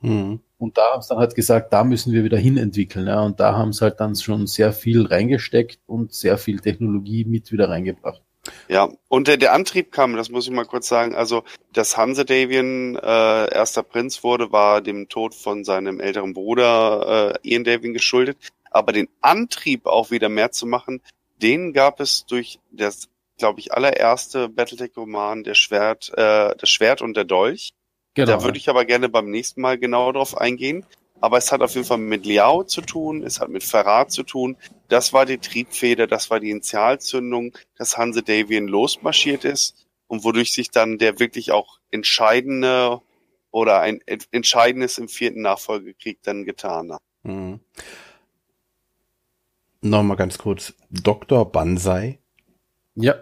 B: Hm.
C: Und da haben sie dann halt gesagt, da müssen wir wieder hin entwickeln. Ja, und da haben sie halt dann schon sehr viel reingesteckt und sehr viel Technologie mit wieder reingebracht.
D: Ja, und der, der Antrieb kam, das muss ich mal kurz sagen, also dass Hanse Davian äh, erster Prinz wurde, war dem Tod von seinem älteren Bruder äh, Ian Davian geschuldet. Aber den Antrieb auch wieder mehr zu machen, den gab es durch das, glaube ich, allererste Battletech-Roman, der Schwert, äh, das Schwert und der Dolch.
C: Genau.
D: Da würde ich aber gerne beim nächsten Mal genauer drauf eingehen. Aber es hat auf jeden Fall mit Liao zu tun, es hat mit Verrat zu tun. Das war die Triebfeder, das war die Initialzündung, dass Hanse Davian losmarschiert ist und wodurch sich dann der wirklich auch entscheidende oder ein ent- entscheidendes im vierten Nachfolgekrieg dann getan hat.
B: Hm. Nochmal ganz kurz. Dr. Banzai.
C: ja,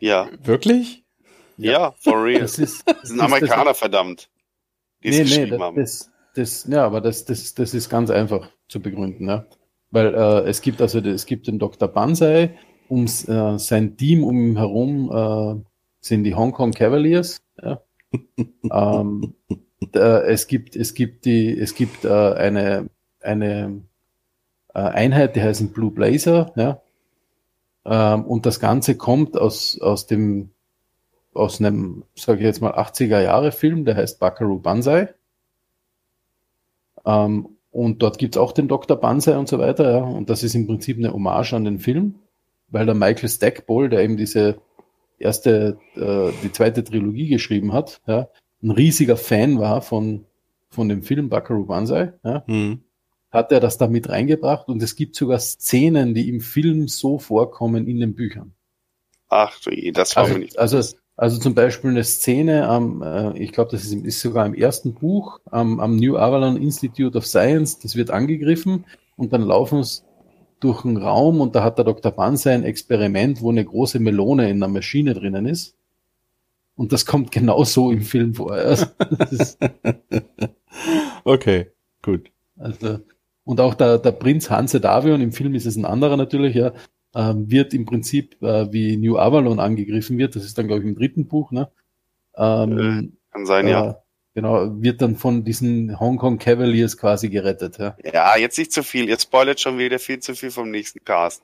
D: Ja,
B: Wirklich?
D: Ja, for real.
C: das ist,
D: Das sind Amerikaner, verdammt. Die es
C: nee, nee, das, das, das, ja, aber das, das, das ist ganz einfach zu begründen, ja. Weil äh, es gibt also es gibt den Dr. Banzai, um äh, sein Team um ihn herum äh, sind die Hong Kong Cavaliers. Ja. ähm, es gibt es gibt die es gibt äh, eine eine äh, Einheit, die heißen Blue Blazer, ja. Ähm, und das Ganze kommt aus aus dem aus einem, sage ich jetzt mal, 80er Jahre Film, der heißt Buckaroo Banzai. Ähm, und dort gibt's auch den Dr. Banzai und so weiter, ja. Und das ist im Prinzip eine Hommage an den Film, weil der Michael Stackpole, der eben diese erste, äh, die zweite Trilogie geschrieben hat, ja, ein riesiger Fan war von, von dem Film Buckaroo Banzai, ja,
B: Hm.
C: hat er das da mit reingebracht und es gibt sogar Szenen, die im Film so vorkommen in den Büchern.
D: Ach das war
C: Also,
D: mir nicht.
C: also, also zum Beispiel eine Szene am, äh, ich glaube, das ist, im- ist sogar im ersten Buch, am, am New Avalon Institute of Science, das wird angegriffen und dann laufen es durch einen Raum und da hat der Dr. Banzai ein Experiment, wo eine große Melone in einer Maschine drinnen ist. Und das kommt genau so im Film vor. Also,
B: Okay, gut.
C: also, und auch der, der Prinz Hanse Davion, im Film ist es ein anderer natürlich, ja, ähm, wird im Prinzip äh, wie New Avalon angegriffen wird. Das ist dann, glaube ich, im dritten Buch, ne? Ähm,
D: Kann sein, ja.
C: äh, Genau, wird dann von diesen Hong Kong Cavaliers quasi gerettet, ja.
D: Ja, jetzt nicht zu viel. Ihr spoilert schon wieder viel zu viel vom nächsten Cast.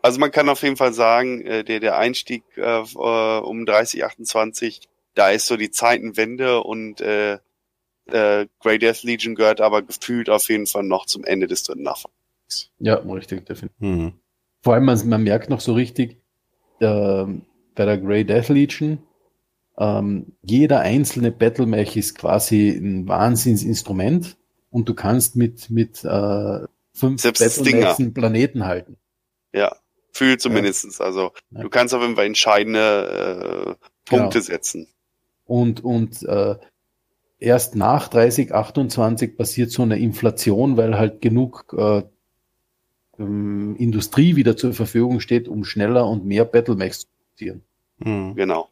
D: Also man kann auf jeden Fall sagen, äh, der, der Einstieg äh, äh, um 3028, da ist so die Zeitenwende und äh, äh, Grey Death Legion gehört aber gefühlt auf jeden Fall noch zum Ende des dritten Nachfolgers.
C: Ja, richtig, definitiv.
B: Hm.
C: Vor allem, man, man merkt noch so richtig, äh, bei der Grey Death Legion, ähm, jeder einzelne Battlemech ist quasi ein Wahnsinnsinstrument und du kannst mit, mit äh, fünf. Battlemechs einen Planeten halten.
D: Ja, fühlt zumindestens. Also
C: Ja.
D: du kannst auf jeden Fall entscheidende äh, Punkte
C: Genau.
D: setzen.
C: Und, und äh, erst nach 3028 passiert so eine Inflation, weil halt genug äh, ähm, Industrie wieder zur Verfügung steht, um schneller und mehr Battlemechs zu produzieren.
B: Hm.
D: Genau.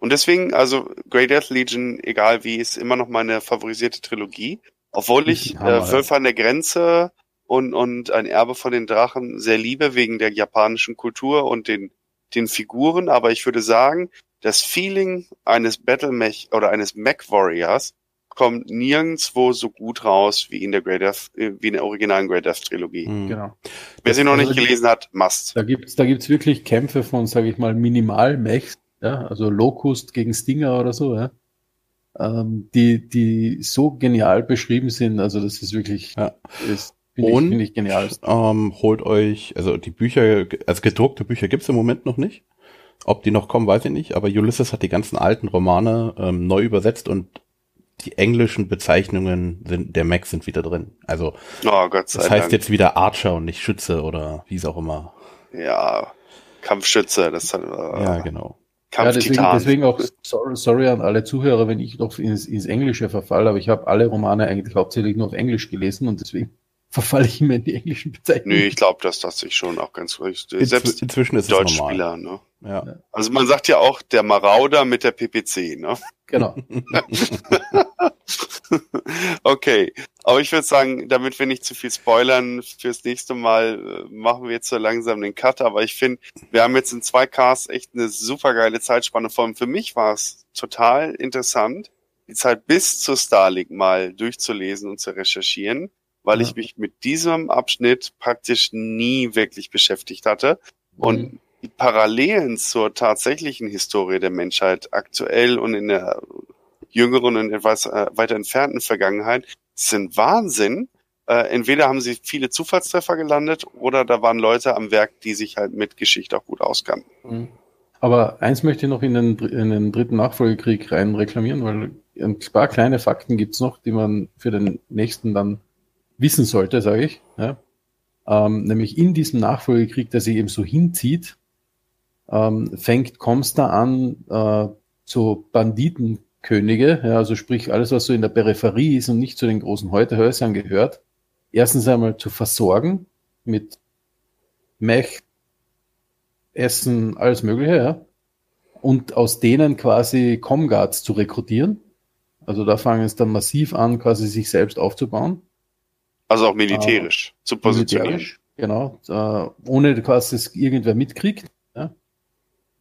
D: Und deswegen, also Grey Death Legion, egal wie, ist immer noch meine favorisierte Trilogie. Obwohl ich
C: Hammer,
D: äh, Wölfe an der Grenze und, und ein Erbe von den Drachen sehr liebe wegen der japanischen Kultur und den, den Figuren. Aber ich würde sagen, das Feeling eines Battle Mech oder eines Mech Warriors kommt nirgendwo so gut raus wie in der Grey Death, äh, wie in der originalen Grey Death Trilogie.
B: Hm.
C: Genau.
D: Wer sie noch
C: Also
D: nicht
C: die-
D: gelesen hat, must.
C: Da gibt's da gibt's wirklich Kämpfe von, sage ich mal, Minimal-Mechs, ja, also Locust gegen Stinger oder so, ja, ähm, die, die so genial beschrieben sind. Also das ist wirklich,
B: Ja.
C: ist, finde ich,
B: Und
C: finde ich genial.
B: ähm, holt euch, also die Bücher, also gedruckte Bücher gibt's im Moment noch nicht. Ob die noch kommen, weiß ich nicht, aber Ulysses hat die ganzen alten Romane ähm, neu übersetzt und die englischen Bezeichnungen sind, der Mac sind wieder drin. Also
D: Oh Gott sei
B: das heißt
D: Dank.
B: jetzt wieder Archer und nicht Schütze oder wie es auch immer.
D: Ja, Kampfschütze, das hat, äh,
B: Ja, genau.
C: Ja, deswegen, deswegen auch sorry, sorry an alle Zuhörer, wenn ich noch ins, ins Englische verfalle, aber ich habe alle Romane eigentlich hauptsächlich nur auf Englisch gelesen und deswegen verfalle ich immer in die englischen
D: Nö,
C: Bezeichnungen.
D: ich glaube, dass das sich schon auch ganz richtig.
B: Inzw
D: Selbst
B: inzwischen ist es normal.
D: Deutschspieler, ne?
B: Ja.
D: Also man sagt ja auch der Marauder mit der PPC, ne?
C: Genau.
D: okay, aber ich würde sagen, damit wir nicht zu viel spoilern, fürs nächste Mal äh, machen wir jetzt so langsam den Cut. Aber ich finde, wir haben jetzt in zwei Casts echt eine super geile Zeitspanne. Vor allem für mich war es total interessant, die Zeit bis zu Starlink mal durchzulesen und zu recherchieren, weil ja. ich mich mit diesem Abschnitt praktisch nie wirklich beschäftigt hatte. Und mhm. die Parallelen zur tatsächlichen Historie der Menschheit aktuell und in der jüngeren und etwas äh, weiter entfernten Vergangenheit sind Wahnsinn. Äh, entweder haben sie viele Zufallstreffer gelandet oder da waren Leute am Werk, die sich halt mit Geschichte auch gut auskannten. Mhm.
C: Aber eins möchte ich noch in den, in den dritten Nachfolgekrieg rein reklamieren, weil ein paar kleine Fakten gibt's noch, die man für den nächsten dann wissen sollte, sage ich. Ja. Ähm, nämlich in diesem Nachfolgekrieg, der sich eben so hinzieht, ähm, fängt Comstar an, äh, so Banditen Könige, ja, also sprich alles, was so in der Peripherie ist und nicht zu den großen Häusern gehört, erstens einmal zu versorgen mit Mech, Essen, alles Mögliche, ja, und aus denen quasi Comguards zu rekrutieren. Also da fangen es dann massiv an, quasi sich selbst aufzubauen.
D: Also auch militärisch äh, zu positionieren. Militärisch,
C: genau, äh, ohne quasi es irgendwer mitkriegt.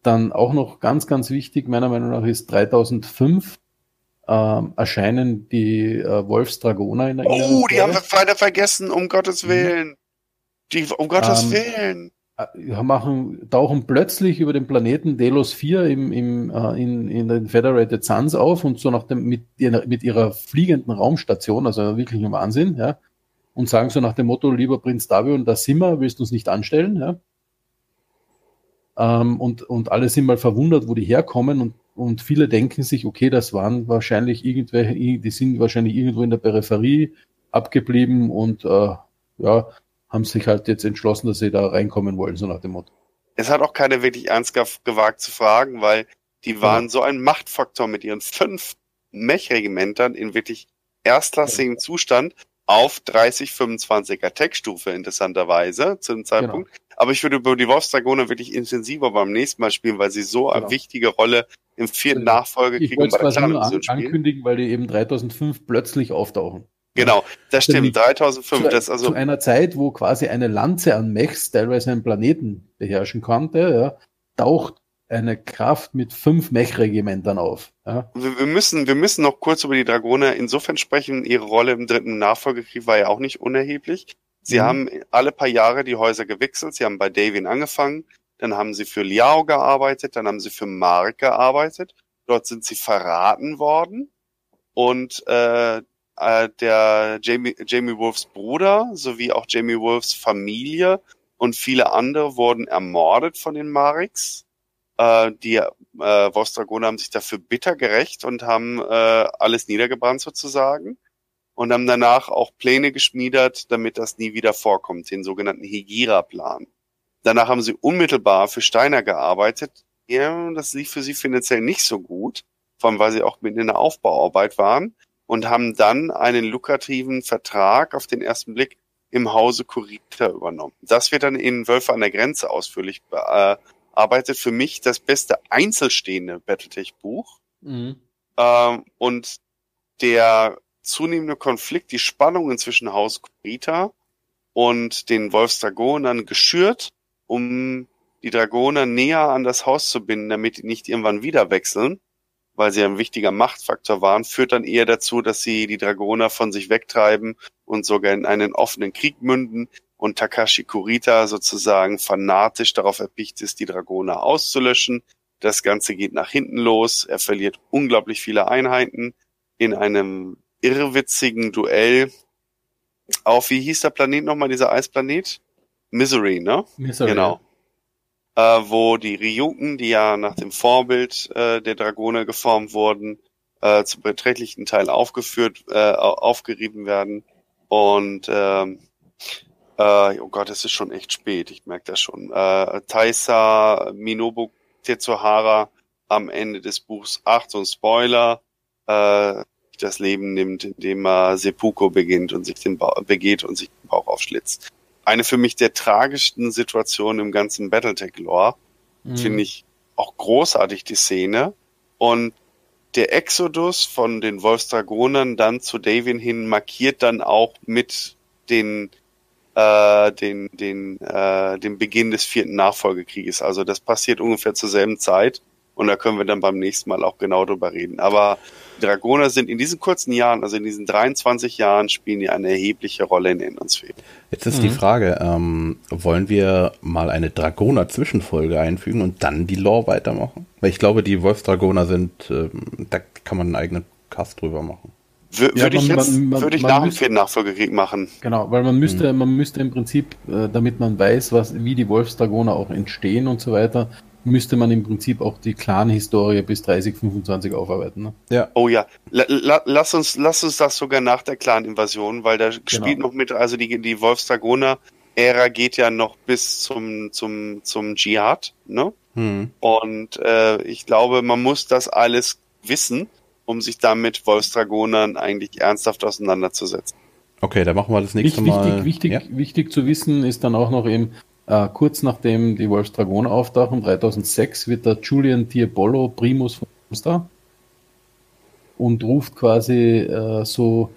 C: Dann auch noch ganz, ganz wichtig, meiner Meinung nach, ist 3005 ähm, erscheinen die äh, Wolfsdragoner in der
D: Oh, die haben wir weiter vergessen, um Gottes mhm. Willen. Die, um Gottes ähm, Willen.
C: Äh, machen, tauchen plötzlich über den Planeten Delos 4 im, im, äh, in, in den Federated Suns auf und so nach dem, mit, mit ihrer fliegenden Raumstation, also wirklich ein Wahnsinn, ja, und sagen so nach dem Motto, lieber Prinz Davion, da sind wir, willst du uns nicht anstellen, ja. Ähm, und, und alle sind mal verwundert, wo die herkommen und, und viele denken sich, okay, das waren wahrscheinlich irgendwelche, die sind wahrscheinlich irgendwo in der Peripherie abgeblieben und äh, ja, haben sich halt jetzt entschlossen, dass sie da reinkommen wollen, so nach dem Motto.
D: Es hat auch keiner wirklich ernsthaft gewagt zu fragen, weil die waren ja. so ein Machtfaktor mit ihren fünf Mech-Regimentern in wirklich erstklassigem ja. Zustand auf 30, 25er Tech-Stufe interessanterweise zu dem Zeitpunkt. Genau. Aber ich würde über die Wolfsdragoner wirklich intensiver beim nächsten Mal spielen, weil sie so eine genau. wichtige Rolle im vierten genau. Nachfolgekrieg
C: und bei der Clan-Mission spielen. ankündigen, weil die eben 3005 plötzlich auftauchen.
D: Genau, das stimmt. 3005,
C: zu,
D: das also
C: zu einer Zeit, wo quasi eine Lanze an Mechs teilweise einen Planeten beherrschen konnte, ja, taucht eine Kraft mit fünf Mech-Regimentern auf. Ja.
D: Wir, müssen, wir müssen noch kurz über die Dragoner insofern sprechen. Ihre Rolle im dritten Nachfolgekrieg war ja auch nicht unerheblich. Sie mhm. haben alle paar Jahre die Häuser gewechselt. Sie haben bei Davian angefangen, dann haben sie für Liao gearbeitet, dann haben sie für Mark gearbeitet. Dort sind sie verraten worden und äh, äh, der Jamie, Jamie Wolfs Bruder sowie auch Jamie Wolfs Familie und viele andere wurden ermordet von den Mariks. Äh, die äh, Wolfsdragoner haben sich dafür bitter gerecht und haben äh, alles niedergebrannt sozusagen und haben danach auch Pläne geschmiedet, damit das nie wieder vorkommt, den sogenannten Hegira-Plan. Danach haben sie unmittelbar für Steiner gearbeitet. Ja, das lief für sie finanziell nicht so gut, vor allem weil sie auch mitten in der Aufbauarbeit waren und haben dann einen lukrativen Vertrag auf den ersten Blick im Hause Kurita übernommen. Das wird dann in Wölfe an der Grenze ausführlich bearbeitet. Für mich das beste einzelstehende Battletech-Buch. Mhm. Ähm, und der zunehmende Konflikt, die Spannungen zwischen Haus Kurita und den Wolfsdragonern geschürt, um die Dragoner näher an das Haus zu binden, damit die nicht irgendwann wieder wechseln, weil sie ein wichtiger Machtfaktor waren, führt dann eher dazu, dass sie die Dragoner von sich wegtreiben und sogar in einen offenen Krieg münden und Takashi Kurita sozusagen fanatisch darauf erpicht ist, die Dragoner auszulöschen. Das Ganze geht nach hinten los. Er verliert unglaublich viele Einheiten in einem irrwitzigen Duell auf, wie hieß der Planet nochmal, dieser Eisplanet? Misery, ne? Misery. Genau. Äh, wo die Ryuken, die ja nach dem Vorbild äh, der Dragoner geformt wurden, äh, zu beträchtlichen Teil aufgeführt, äh, aufgerieben werden. Und ähm, äh, oh Gott, es ist schon echt spät, ich merke das schon. Äh, Taisa Minobu Tetsuhara am Ende des Buchs, Achtung, Spoiler, äh, das Leben nimmt, indem er Seppuku beginnt und sich den ba begeht und sich den Bauch aufschlitzt. Eine für mich der tragischsten Situationen im ganzen Battletech-Lore. Mhm. Finde ich auch großartig die Szene. Und der Exodus von den Wolfsdragonern dann zu Davian hin markiert dann auch mit den äh, den den äh, den Beginn des vierten Nachfolgekrieges. Also das passiert ungefähr zur selben Zeit und da können wir dann beim nächsten Mal auch genau drüber reden. Aber die Dragoner sind in diesen kurzen Jahren, also in diesen 23 Jahren, spielen die eine erhebliche Rolle in Endonsphäre.
B: Jetzt ist mhm. die Frage, ähm, wollen wir mal eine Dragoner-Zwischenfolge einfügen und dann die Lore weitermachen? Weil ich glaube, die Wolfsdragoner sind, ähm, da kann man einen eigenen Cast drüber machen.
D: W ja, würde ich jetzt man, man, würde ich nach dem vierten Nachfolgekrieg machen.
C: Genau, weil man müsste, mhm. man müsste im Prinzip, äh, damit man weiß, was, wie die Wolfsdragoner auch entstehen und so weiter, müsste man im Prinzip auch die Clan-Historie bis 30, 25 aufarbeiten. Ne?
D: Ja. Oh ja, la, la, lass uns, lass uns das sogar nach der Clan-Invasion, weil da genau. spielt noch mit, also die, die Wolfsdragoner-Ära geht ja noch bis zum, zum, zum Dschihad, ne? Hm. Und äh, ich glaube, man muss das alles wissen, um sich damit Wolfsdragonern eigentlich ernsthaft auseinanderzusetzen.
B: Okay, dann machen wir das nächste
C: wichtig,
B: Mal.
C: Wichtig, ja? wichtig zu wissen ist dann auch noch eben, äh, kurz nachdem die Wolfsdragoner auftauchen, 3006, wird der Julian Diabolo Primus von Comstar und ruft quasi äh, so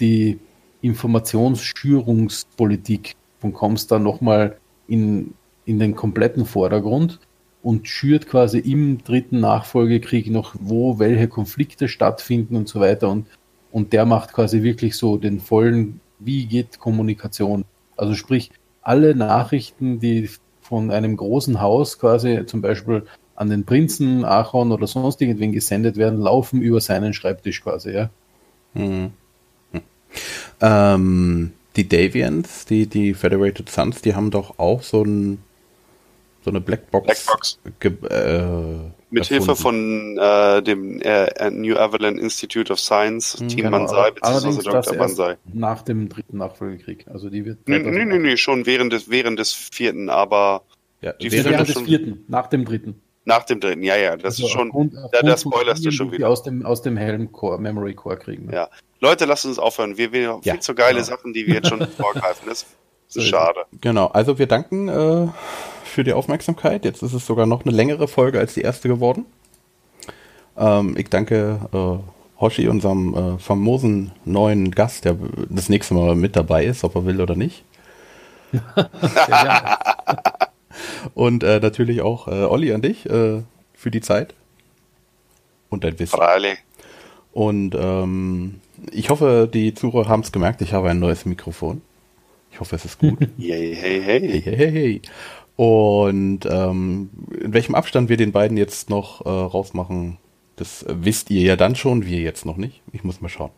C: die Informationsschürungspolitik von Comstar nochmal in, in den kompletten Vordergrund und schürt quasi im dritten Nachfolgekrieg noch, wo welche Konflikte stattfinden und so weiter. Und, und der macht quasi wirklich so den vollen, wie geht Kommunikation. Also sprich, alle Nachrichten, die von einem großen Haus quasi zum Beispiel an den Prinzen, Aaron oder sonst irgendwen gesendet werden, laufen über seinen Schreibtisch quasi, ja. Hm.
B: Hm. Ähm, die Davians, die, die Federated Sons, die haben doch auch so, ein, so eine Blackbox,
D: Blackbox. Äh, mit Hilfe von äh, dem äh, New Avalon Institute of Science, mhm, Team genau, Banzai
C: bzw. Dr. Banzai. Nach dem dritten Nachfolgekrieg. Also die wird.
D: Nee, nee, nee, nee, schon während des, während des vierten, aber.
C: Ja, die während, des vierten, nach dem dritten.
D: Nach dem dritten, ja, ja, das also ist schon, aufgrund, da, da spoilerst du schon wieder.
C: Aus dem, aus dem Helm Core, Memory Core kriegen.
D: Ne? Ja. Leute, lasst uns aufhören. Wir, wir haben ja, viel zu geile genau. Sachen, die wir jetzt schon vorgreifen. Das ist schade.
B: Genau, also wir danken äh, für die Aufmerksamkeit. Jetzt ist es sogar noch eine längere Folge als die erste geworden. Ähm, ich danke äh, Hoshi, unserem äh, famosen neuen Gast, der das nächste Mal mit dabei ist, ob er will oder nicht. Und äh, natürlich auch äh, Olli an dich äh, für die Zeit und dein Wissen.
D: Freilich.
B: Und ähm, ich hoffe, die Zuhörer haben es gemerkt, ich habe ein neues Mikrofon. Ich hoffe, es ist gut.
D: Hey, hey.
B: Hey, hey, hey, hey. Und ähm, in welchem Abstand wir den beiden jetzt noch äh, rausmachen, das wisst ihr ja dann schon, wir jetzt noch nicht. Ich muss mal schauen.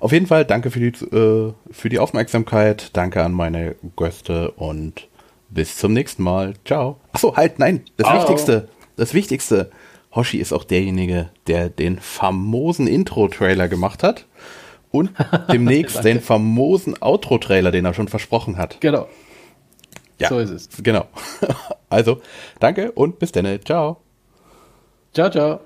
B: Auf jeden Fall danke für die, äh, für die Aufmerksamkeit. Danke an meine Gäste und bis zum nächsten Mal. Ciao. Achso, halt, nein. Das Ciao. Wichtigste. Das Wichtigste. Hoshi ist auch derjenige, der den famosen Intro-Trailer gemacht hat. Und demnächst den famosen Outro-Trailer, den er schon versprochen hat.
C: Genau.
B: Ja, so ist es. Genau. Also, danke und bis dann. Ciao.
C: Ciao, ciao.